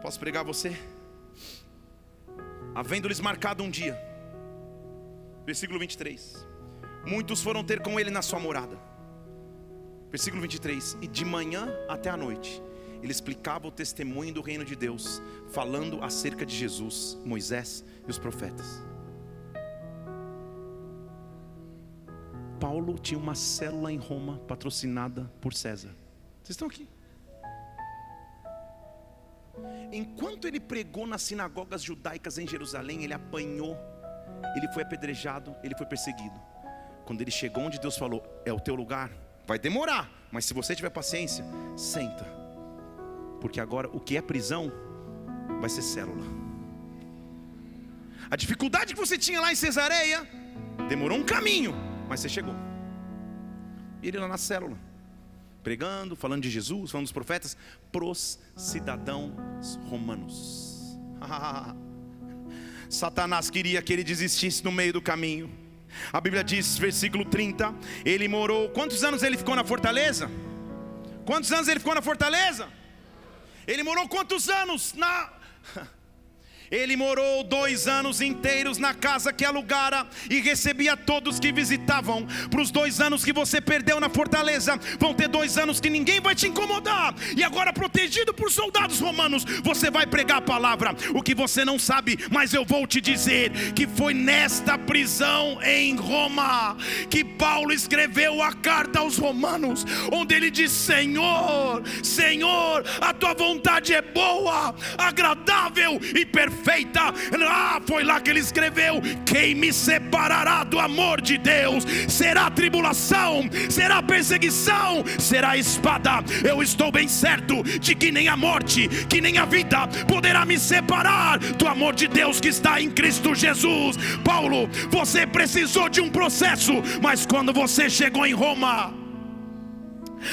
Posso pregar você? Havendo-lhes marcado um dia Versículo 23. Muitos foram ter com ele na sua morada. Versículo 23. E de manhã até a noite, ele explicava o testemunho do reino de Deus, falando acerca de Jesus, Moisés e os profetas. Paulo tinha uma célula em Roma patrocinada por César. Vocês estão aqui? Enquanto ele pregou nas sinagogas judaicas em Jerusalém, ele apanhou ele foi apedrejado, ele foi perseguido. Quando ele chegou onde Deus falou, é o teu lugar, vai demorar, mas se você tiver paciência, senta. Porque agora o que é prisão vai ser célula. A dificuldade que você tinha lá em Cesareia demorou um caminho, mas você chegou. E ele lá na célula, pregando, falando de Jesus, falando dos profetas, pros cidadãos romanos. Satanás queria que ele desistisse no meio do caminho. A Bíblia diz, versículo 30, ele morou. Quantos anos ele ficou na fortaleza? Quantos anos ele ficou na fortaleza? Ele morou quantos anos na Ele morou dois anos inteiros na casa que alugara e recebia todos que visitavam. Para os dois anos que você perdeu na fortaleza, vão ter dois anos que ninguém vai te incomodar. E agora, protegido por soldados romanos, você vai pregar a palavra. O que você não sabe, mas eu vou te dizer que foi nesta prisão em Roma que Paulo escreveu a carta aos romanos, onde ele diz: Senhor, Senhor, a tua vontade é boa, agradável e perfeita perfeita. Ah, foi lá que ele escreveu: Quem me separará do amor de Deus? Será tribulação, será perseguição, será espada. Eu estou bem certo de que nem a morte, que nem a vida poderá me separar do amor de Deus que está em Cristo Jesus. Paulo, você precisou de um processo, mas quando você chegou em Roma,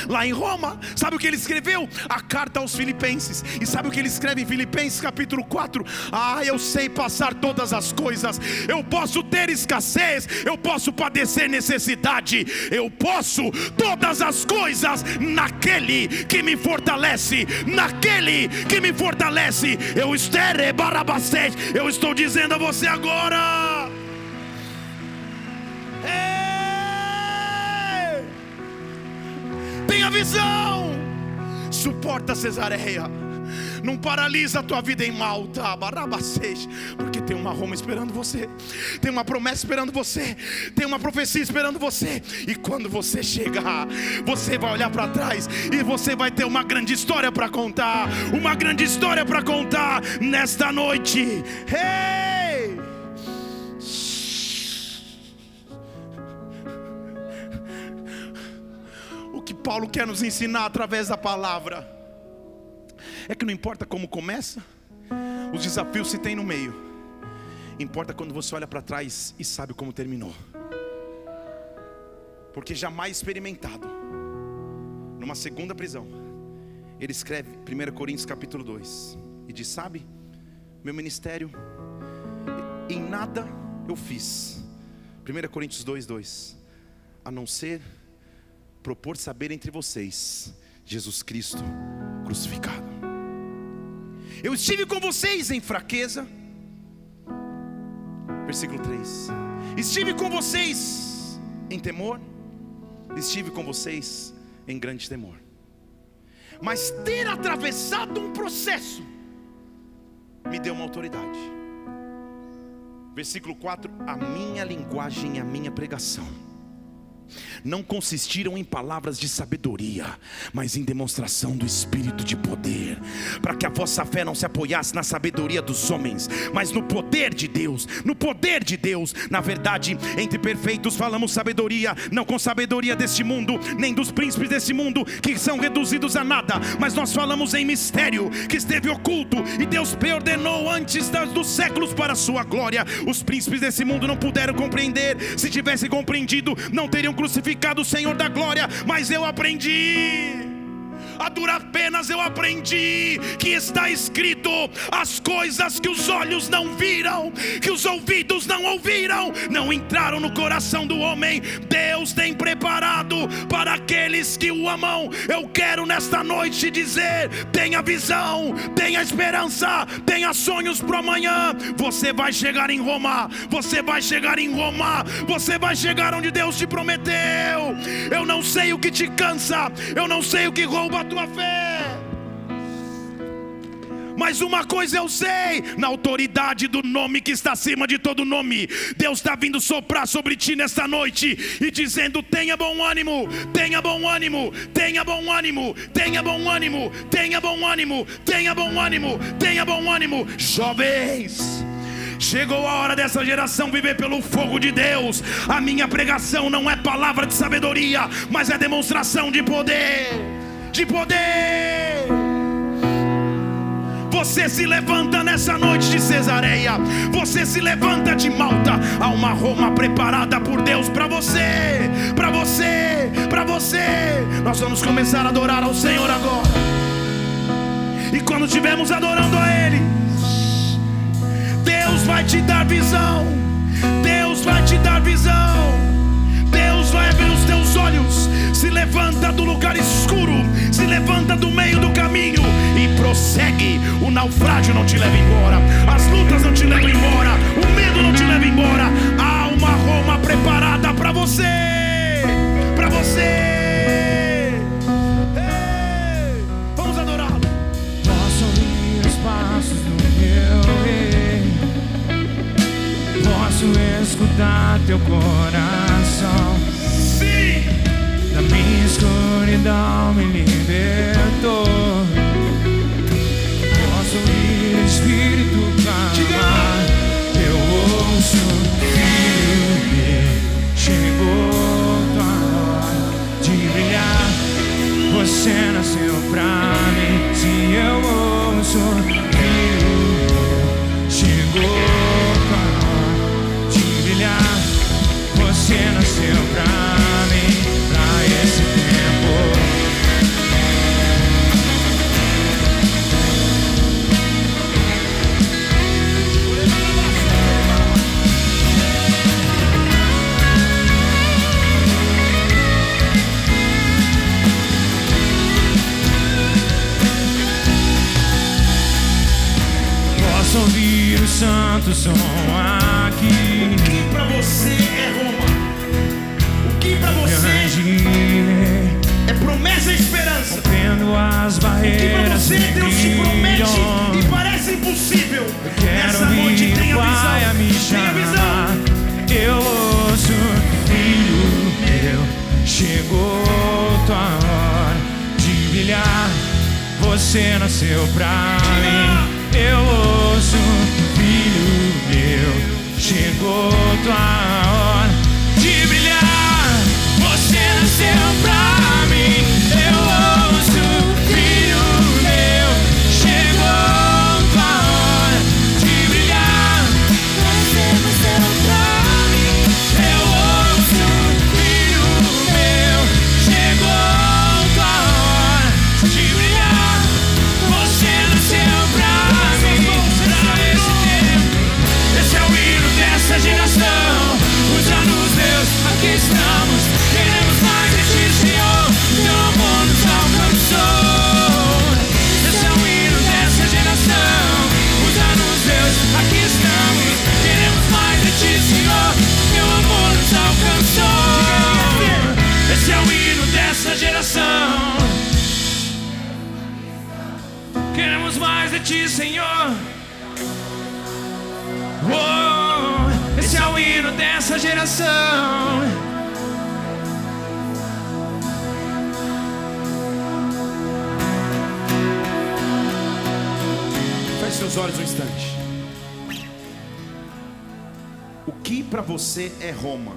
lá em Roma. Sabe o que ele escreveu? A carta aos Filipenses. E sabe o que ele escreve em Filipenses capítulo 4? Ah, eu sei passar todas as coisas. Eu posso ter escassez, eu posso padecer necessidade. Eu posso todas as coisas naquele que me fortalece, naquele que me fortalece. Eu barabastete. Eu estou dizendo a você agora. Suporta Cesareia. Não paralisa a tua vida em Malta, Barabacês, porque tem uma Roma esperando você, tem uma promessa esperando você, tem uma profecia esperando você. E quando você chegar, você vai olhar para trás e você vai ter uma grande história para contar, uma grande história para contar nesta noite. Hey! O que Paulo quer nos ensinar através da palavra é que não importa como começa, os desafios se tem no meio, importa quando você olha para trás e sabe como terminou, porque jamais experimentado, numa segunda prisão, ele escreve 1 Coríntios capítulo 2 e diz: Sabe, meu ministério, em nada eu fiz, 1 Coríntios 2, 2, a não ser propor saber entre vocês Jesus Cristo crucificado. Eu estive com vocês em fraqueza. Versículo 3. Estive com vocês em temor. Estive com vocês em grande temor. Mas ter atravessado um processo me deu uma autoridade. Versículo 4: A minha linguagem e a minha pregação não consistiram em palavras de sabedoria, mas em demonstração do Espírito de poder, para que a vossa fé não se apoiasse na sabedoria dos homens, mas no poder de Deus, no poder de Deus. Na verdade, entre perfeitos falamos sabedoria, não com sabedoria deste mundo, nem dos príncipes deste mundo, que são reduzidos a nada, mas nós falamos em mistério, que esteve oculto, e Deus preordenou antes dos séculos para a sua glória. Os príncipes desse mundo não puderam compreender, se tivessem compreendido, não teriam crucificado o Senhor da glória, mas eu aprendi a duras penas eu aprendi que está escrito: as coisas que os olhos não viram, que os ouvidos não ouviram, não entraram no coração do homem. Deus tem preparado para aqueles que o amam. Eu quero nesta noite dizer: tenha visão, tenha esperança, tenha sonhos para amanhã. Você vai chegar em Roma, você vai chegar em Roma, você vai chegar onde Deus te prometeu. Eu não sei o que te cansa, eu não sei o que rouba tua fé. Mas uma coisa eu sei, na autoridade do nome que está acima de todo nome, Deus está vindo soprar sobre ti nesta noite e dizendo: tenha bom ânimo, tenha bom ânimo, tenha bom ânimo, tenha bom ânimo, tenha bom ânimo, tenha bom ânimo, tenha bom ânimo, jovens. Chegou a hora dessa geração viver pelo fogo de Deus. A minha pregação não é palavra de sabedoria, mas é demonstração de poder de poder. Você se levanta nessa noite de Cesareia. Você se levanta de Malta. Há uma Roma preparada por Deus para você, para você, para você. Nós vamos começar a adorar ao Senhor agora. E quando estivermos adorando a Ele, Deus vai te dar visão. Deus vai te dar visão. Deus vai abrir os teus olhos. Se levanta do lugar escuro, se levanta do meio do caminho e prossegue. O naufrágio não te leva embora, as lutas não te levam embora, o medo não te leva embora. Há uma Roma preparada para você, para você. Vamos adorá-lo. Posso ouvir os passos do meu rei, posso escutar teu coração escuridão me libertou. Posso o Espírito clamar. Eu ouço, filho, chegou tua hora de brilhar. Você nasceu pra enquanto som aqui. O que pra você é Roma? O que pra você é promessa e esperança? rompendo as O que pra barreiras você Deus te promete e parece impossível? Quero Nessa noite Pai a me visão. Visão. chamar. Eu ouço, filho meu, chegou tua hora de brilhar. Você nasceu pra mim. Eu ouço, chegou tua hora de brilhar. Você nasceu geração. Feche seus olhos um instante. O que pra você é Roma?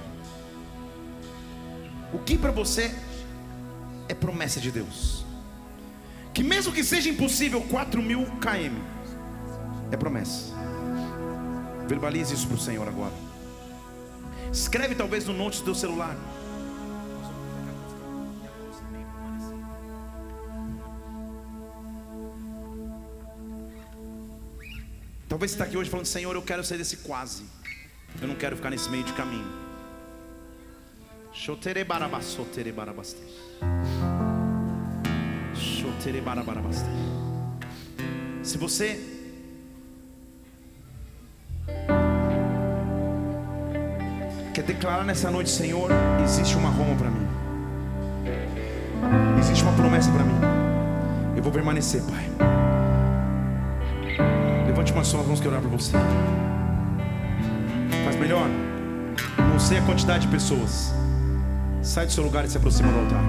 O que pra você é promessa de Deus? Que mesmo que seja impossível 4 mil km, é promessa. Verbalize isso para o Senhor agora. Escreve talvez no note do teu celular. Talvez você está aqui hoje falando, Senhor, eu quero sair desse quase. Eu não quero ficar nesse meio de caminho. Shoterebarabassoterebarabaste. Shoterebarabarabaste. Se você quer declarar nessa noite, Senhor, existe uma Roma para mim. Existe uma promessa para mim. Eu vou permanecer, Pai. Levante uma só que eu orar por você. Faz melhor. Não sei a quantidade de pessoas. Sai do seu lugar e se aproxima do altar.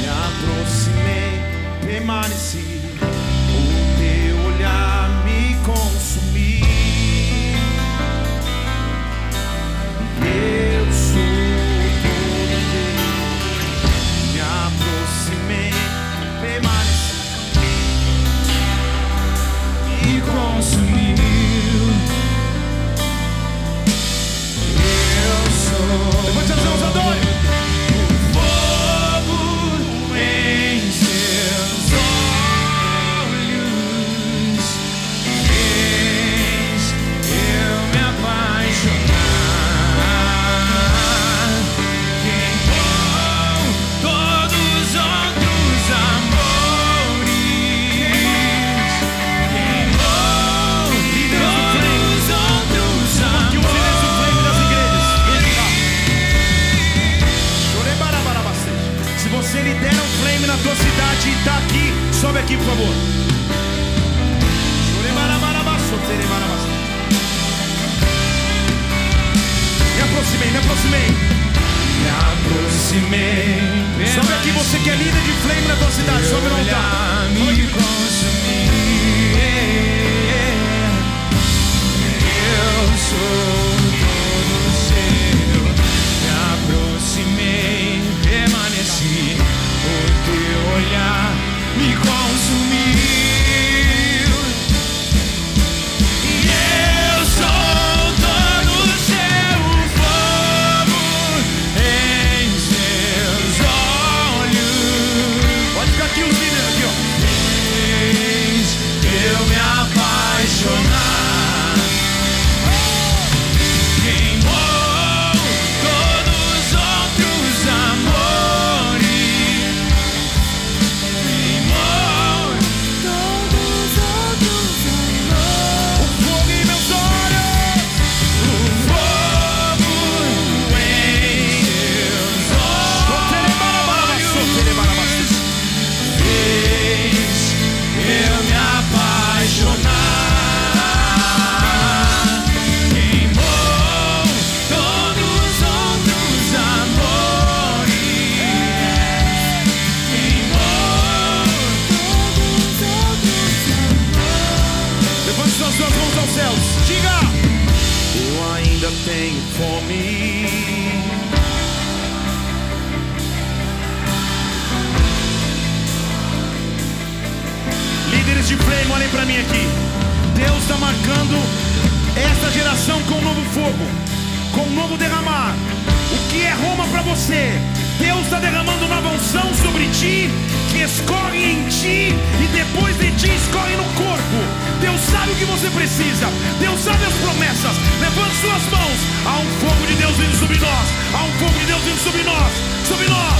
Me aproximei, permaneci. E consumiu. Precisa, Deus sabe as promessas. Levante suas mãos. Há um fogo de Deus vindo sobre nós, há um fogo de Deus vindo sobre nós, sobre nós.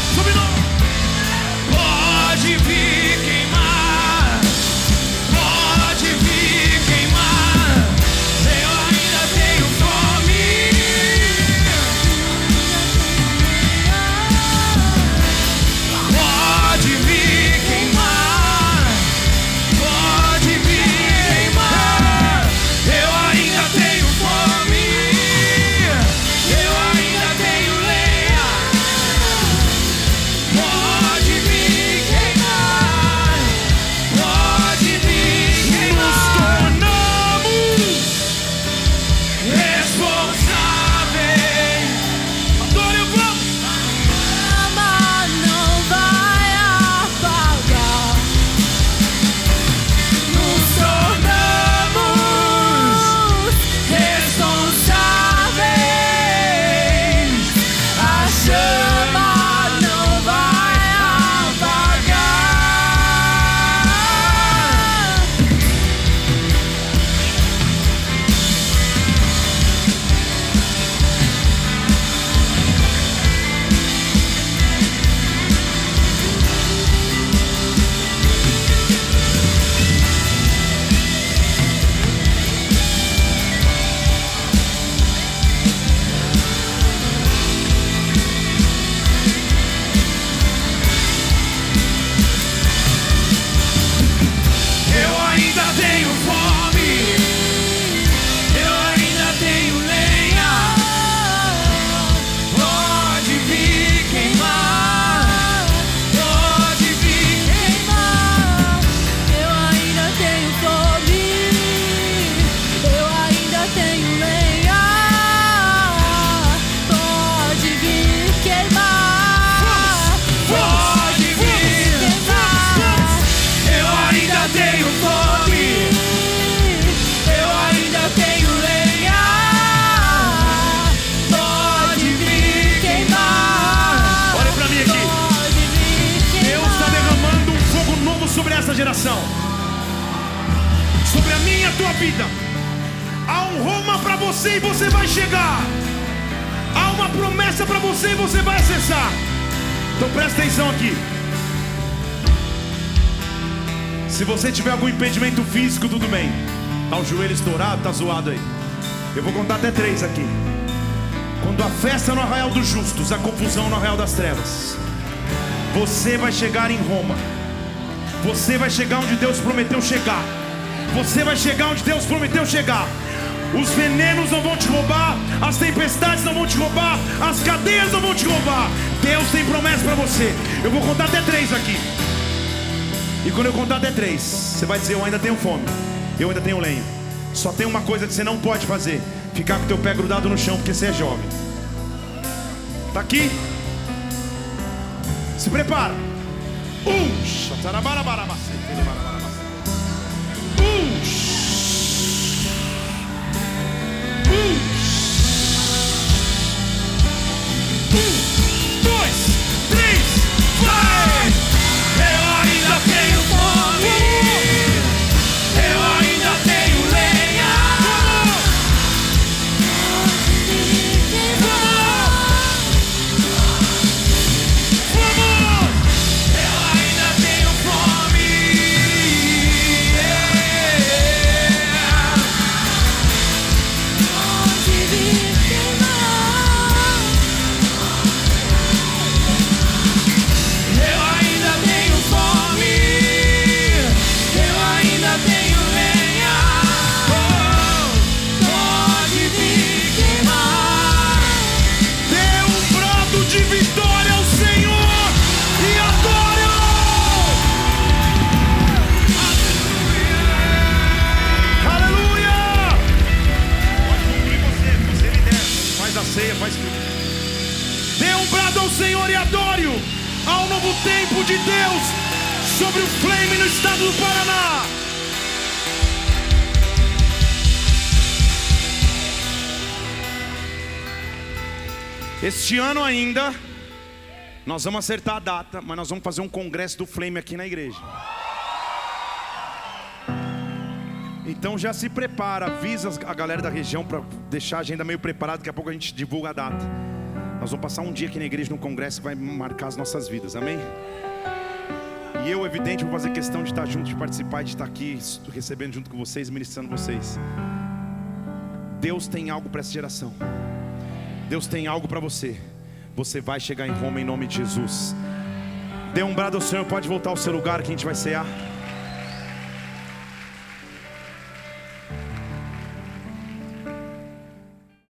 Zoado aí. Eu vou contar até três aqui. Quando a festa no arraial dos justos, a confusão no arraial das trevas. Você vai chegar em Roma. Você vai chegar onde Deus prometeu chegar. Você vai chegar onde Deus prometeu chegar. Os venenos não vão te roubar, as tempestades não vão te roubar, as cadeias não vão te roubar. Deus tem promessa para você. Eu vou contar até três aqui. E quando eu contar até três, você vai dizer: Eu ainda tenho fome, eu ainda tenho lenha. Só tem uma coisa que você não pode fazer: ficar com teu pé grudado no chão, porque você é jovem. Tá aqui? Se prepara. Um. shatarabarabarabacete, nós vamos acertar a data, mas nós vamos fazer um congresso do Flame aqui na igreja. Então já se prepara, avisa a galera da região para deixar a agenda meio preparada, daqui a pouco a gente divulga a data. Nós vamos passar um dia aqui na igreja no congresso que vai marcar as nossas vidas, amém? E eu, evidente, vou fazer questão de estar junto, de participar, de estar aqui recebendo junto com vocês, ministrando vocês. Deus tem algo para essa geração. Deus tem algo para você. Você vai chegar em Roma em nome de Jesus. Dê um brado ao Senhor, pode voltar ao seu lugar que a gente vai cear.